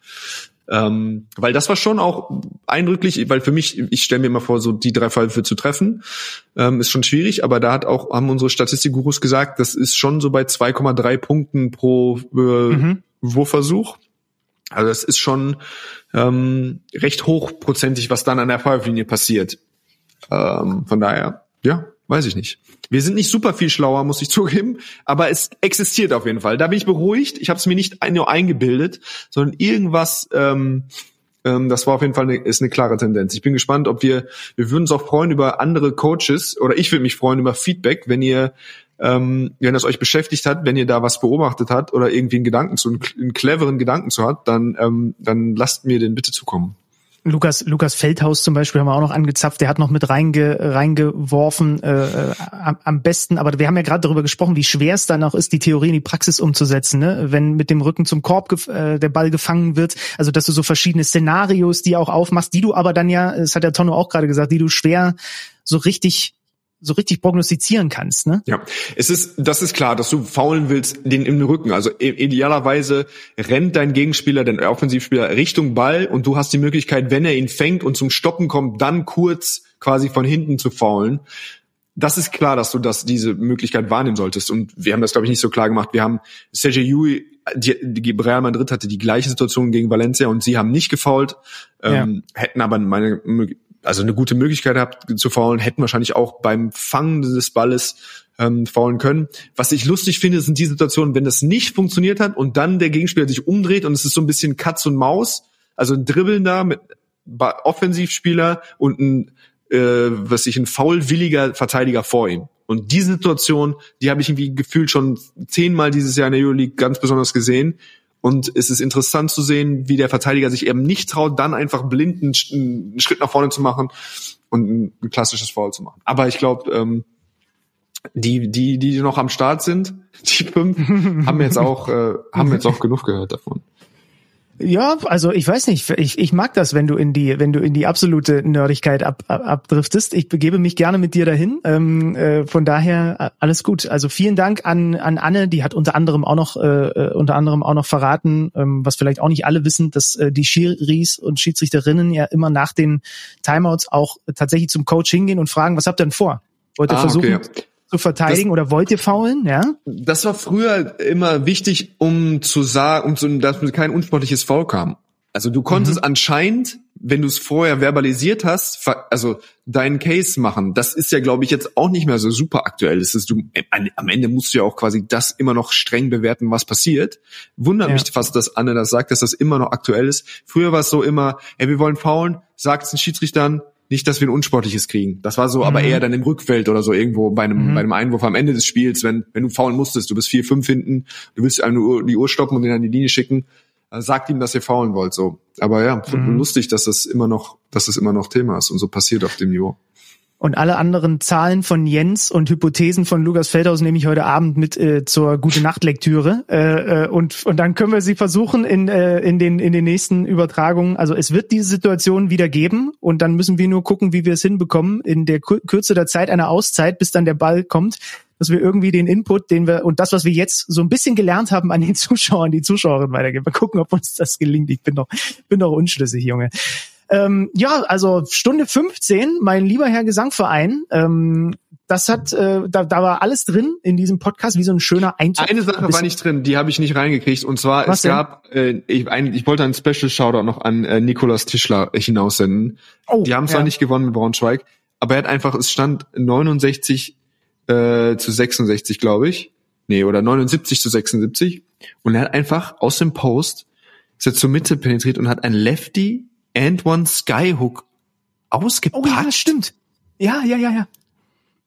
ähm, weil das war schon auch eindrücklich, weil für mich, ich stelle mir immer vor, so die drei Fallwürfe zu treffen, ähm, ist schon schwierig, aber da hat auch, haben unsere Statistikgurus gesagt, das ist schon so bei 2,3 Punkten pro äh, mhm. Wurfversuch. Also das ist schon ähm, recht hochprozentig, was dann an der Feuerlinie passiert. Ähm, von daher, ja, weiß ich nicht. Wir sind nicht super viel schlauer, muss ich zugeben, aber es existiert auf jeden Fall. Da bin ich beruhigt. Ich habe es mir nicht nur eingebildet, sondern irgendwas. Ähm, ähm, das war auf jeden Fall eine, ist eine klare Tendenz. Ich bin gespannt, ob wir, wir würden uns auch freuen über andere Coaches oder ich würde mich freuen über Feedback, wenn ihr ähm, wenn das euch beschäftigt hat, wenn ihr da was beobachtet habt oder irgendwie einen Gedanken zu, einen, einen cleveren Gedanken zu hat, dann, ähm, dann lasst mir den bitte zukommen. Lukas, Lukas Feldhaus zum Beispiel haben wir auch noch angezapft, der hat noch mit reinge, reingeworfen, äh, äh am, am besten, aber wir haben ja gerade darüber gesprochen, wie schwer es dann auch ist, die Theorie in die Praxis umzusetzen, ne? wenn mit dem Rücken zum Korb äh, der Ball gefangen wird, also dass du so verschiedene Szenarios, die auch aufmachst, die du aber dann ja, das hat der Tonno auch gerade gesagt, die du schwer so richtig so richtig prognostizieren kannst, ne? Ja, es ist, das ist klar, dass du faulen willst, den im Rücken. Also idealerweise rennt dein Gegenspieler, dein Offensivspieler Richtung Ball und du hast die Möglichkeit, wenn er ihn fängt und zum Stoppen kommt, dann kurz quasi von hinten zu faulen. Das ist klar, dass du das, diese Möglichkeit wahrnehmen solltest. Und wir haben das, glaube ich, nicht so klar gemacht. Wir haben Sergio Yui, die, die Real Madrid hatte die gleiche Situation gegen Valencia und sie haben nicht gefault, ja. ähm, hätten aber meine also eine gute Möglichkeit gehabt zu faulen, hätten wahrscheinlich auch beim Fangen des Balles ähm, faulen können. Was ich lustig finde, sind die Situationen, wenn das nicht funktioniert hat und dann der Gegenspieler sich umdreht und es ist so ein bisschen Katz und Maus, also ein Dribbeln da mit Offensivspieler und ein äh, was ich ein faulwilliger Verteidiger vor ihm. Und diese Situation, die habe ich irgendwie gefühlt schon zehnmal dieses Jahr in der Euroleague ganz besonders gesehen. Und es ist interessant zu sehen, wie der Verteidiger sich eben nicht traut, dann einfach blind einen, einen Schritt nach vorne zu machen und ein, klassisches Foul zu machen. Aber ich glaube, ähm, die, die, die noch am Start sind, die fünf, haben jetzt auch, äh, haben jetzt auch genug gehört davon. Ja, also ich weiß nicht, ich, ich mag das, wenn du in die, wenn du in die absolute Nerdigkeit ab, ab, abdriftest. Ich begebe mich gerne mit dir dahin. Ähm, äh, von daher äh, alles gut. Also vielen Dank an, an Anne, die hat unter anderem auch noch, äh, äh, unter anderem auch noch verraten, ähm, was vielleicht auch nicht alle wissen, dass äh, die Schiris und Schiedsrichterinnen ja immer nach den Timeouts auch tatsächlich zum Coach hingehen und fragen, was habt ihr denn vor? Wollt ihr ah, versuchen, okay zu verteidigen das, oder wollt ihr faulen, ja? Das war früher immer wichtig, um zu sagen, um zu, dass kein unsportliches Foul kam. Also du konntest mhm. anscheinend, wenn du es vorher verbalisiert hast, also deinen Case machen. Das ist ja, glaube ich, jetzt auch nicht mehr so super aktuell. Das ist du, am Ende musst du ja auch quasi das immer noch streng bewerten, was passiert. Wundert ja. mich fast, dass Anne das sagt, dass das immer noch aktuell ist. Früher war es so immer, ey, wir wollen faulen, sagt es den Schiedsrichtern, nicht, dass wir ein unsportliches kriegen. Das war so, mhm. aber eher dann im Rückfeld oder so irgendwo bei einem, mhm. bei einem Einwurf am Ende des Spiels, wenn, wenn du faulen musstest, du bist vier, fünf hinten, du willst einem die Uhr stoppen und den an die Linie schicken, äh, sagt ihm, dass ihr faulen wollt, so. Aber ja, mhm. lustig, dass das immer noch, dass das immer noch Thema ist und so passiert auf dem Niveau. Und alle anderen Zahlen von Jens und Hypothesen von Lukas Feldhaus nehme ich heute Abend mit äh, zur gute Nacht Lektüre äh, äh, und und dann können wir sie versuchen in äh, in den in den nächsten Übertragungen. Also es wird diese Situation wieder geben und dann müssen wir nur gucken, wie wir es hinbekommen in der Kürze der Zeit einer Auszeit, bis dann der Ball kommt, dass wir irgendwie den Input, den wir und das, was wir jetzt so ein bisschen gelernt haben, an den Zuschauern, die Zuschauerinnen weitergeben. Mal gucken, ob uns das gelingt. Ich bin doch bin doch unschlüssig, Junge. Ähm, ja, also Stunde 15, mein lieber Herr Gesangverein. Ähm, das hat, äh, da, da war alles drin in diesem Podcast, wie so ein schöner Eintopf. Eine Sache war nicht drin, die habe ich nicht reingekriegt. Und zwar, Was es denn? gab, äh, ich, ein, ich wollte einen Special Shoutout noch an äh, Nikolas Tischler hinaussenden. Oh, die haben zwar ja. nicht gewonnen mit Braunschweig, aber er hat einfach, es stand 69 äh, zu 66, glaube ich. Nee, oder 79 zu 76. Und er hat einfach aus dem Post ist er zur Mitte penetriert und hat ein Lefty and One Skyhook ausgepackt. Oh ja, stimmt. Ja, ja, ja, ja.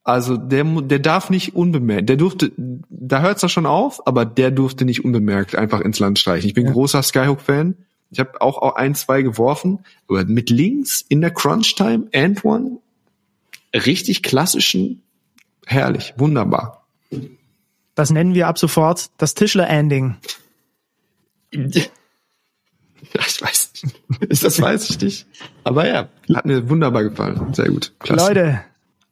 Also der, der darf nicht unbemerkt, der durfte, da hört's doch schon auf, aber der durfte nicht unbemerkt einfach ins Land streichen. Ich bin ja. großer Skyhook-Fan. Ich habe auch, auch ein, zwei geworfen, aber mit links in der Crunch-Time and One richtig klassischen, herrlich, wunderbar. Das nennen wir ab sofort das Tischler-Ending. Ja, ich weiß nicht. Das weiß ich nicht. Aber ja, hat mir wunderbar gefallen. Sehr gut. Klasse. Leute,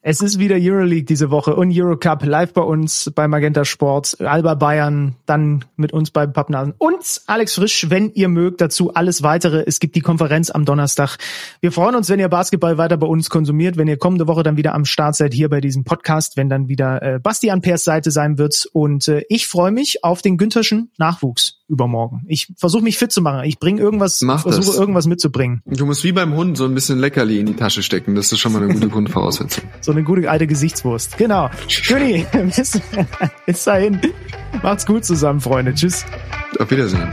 es ist wieder Euroleague diese Woche und Eurocup live bei uns bei Magenta Sport, Alba Bayern, dann mit uns bei Pappnasen und Alex Frisch, wenn ihr mögt, dazu alles weitere. Es gibt die Konferenz am Donnerstag. Wir freuen uns, wenn ihr Basketball weiter bei uns konsumiert, wenn ihr kommende Woche dann wieder am Start seid hier bei diesem Podcast, wenn dann wieder äh, Basti an Pers Seite sein wird und äh, ich freue mich auf den Güntherschen Nachwuchs übermorgen. Ich versuche mich fit zu machen. Ich bringe irgendwas, versuche irgendwas mitzubringen. Du musst wie beim Hund so ein bisschen Leckerli in die Tasche stecken. Das ist schon mal eine gute Grundvoraussetzung. so eine gute alte Gesichtswurst. Genau. König, bis, bis dahin. Macht's gut zusammen, Freunde. Tschüss. Auf Wiedersehen.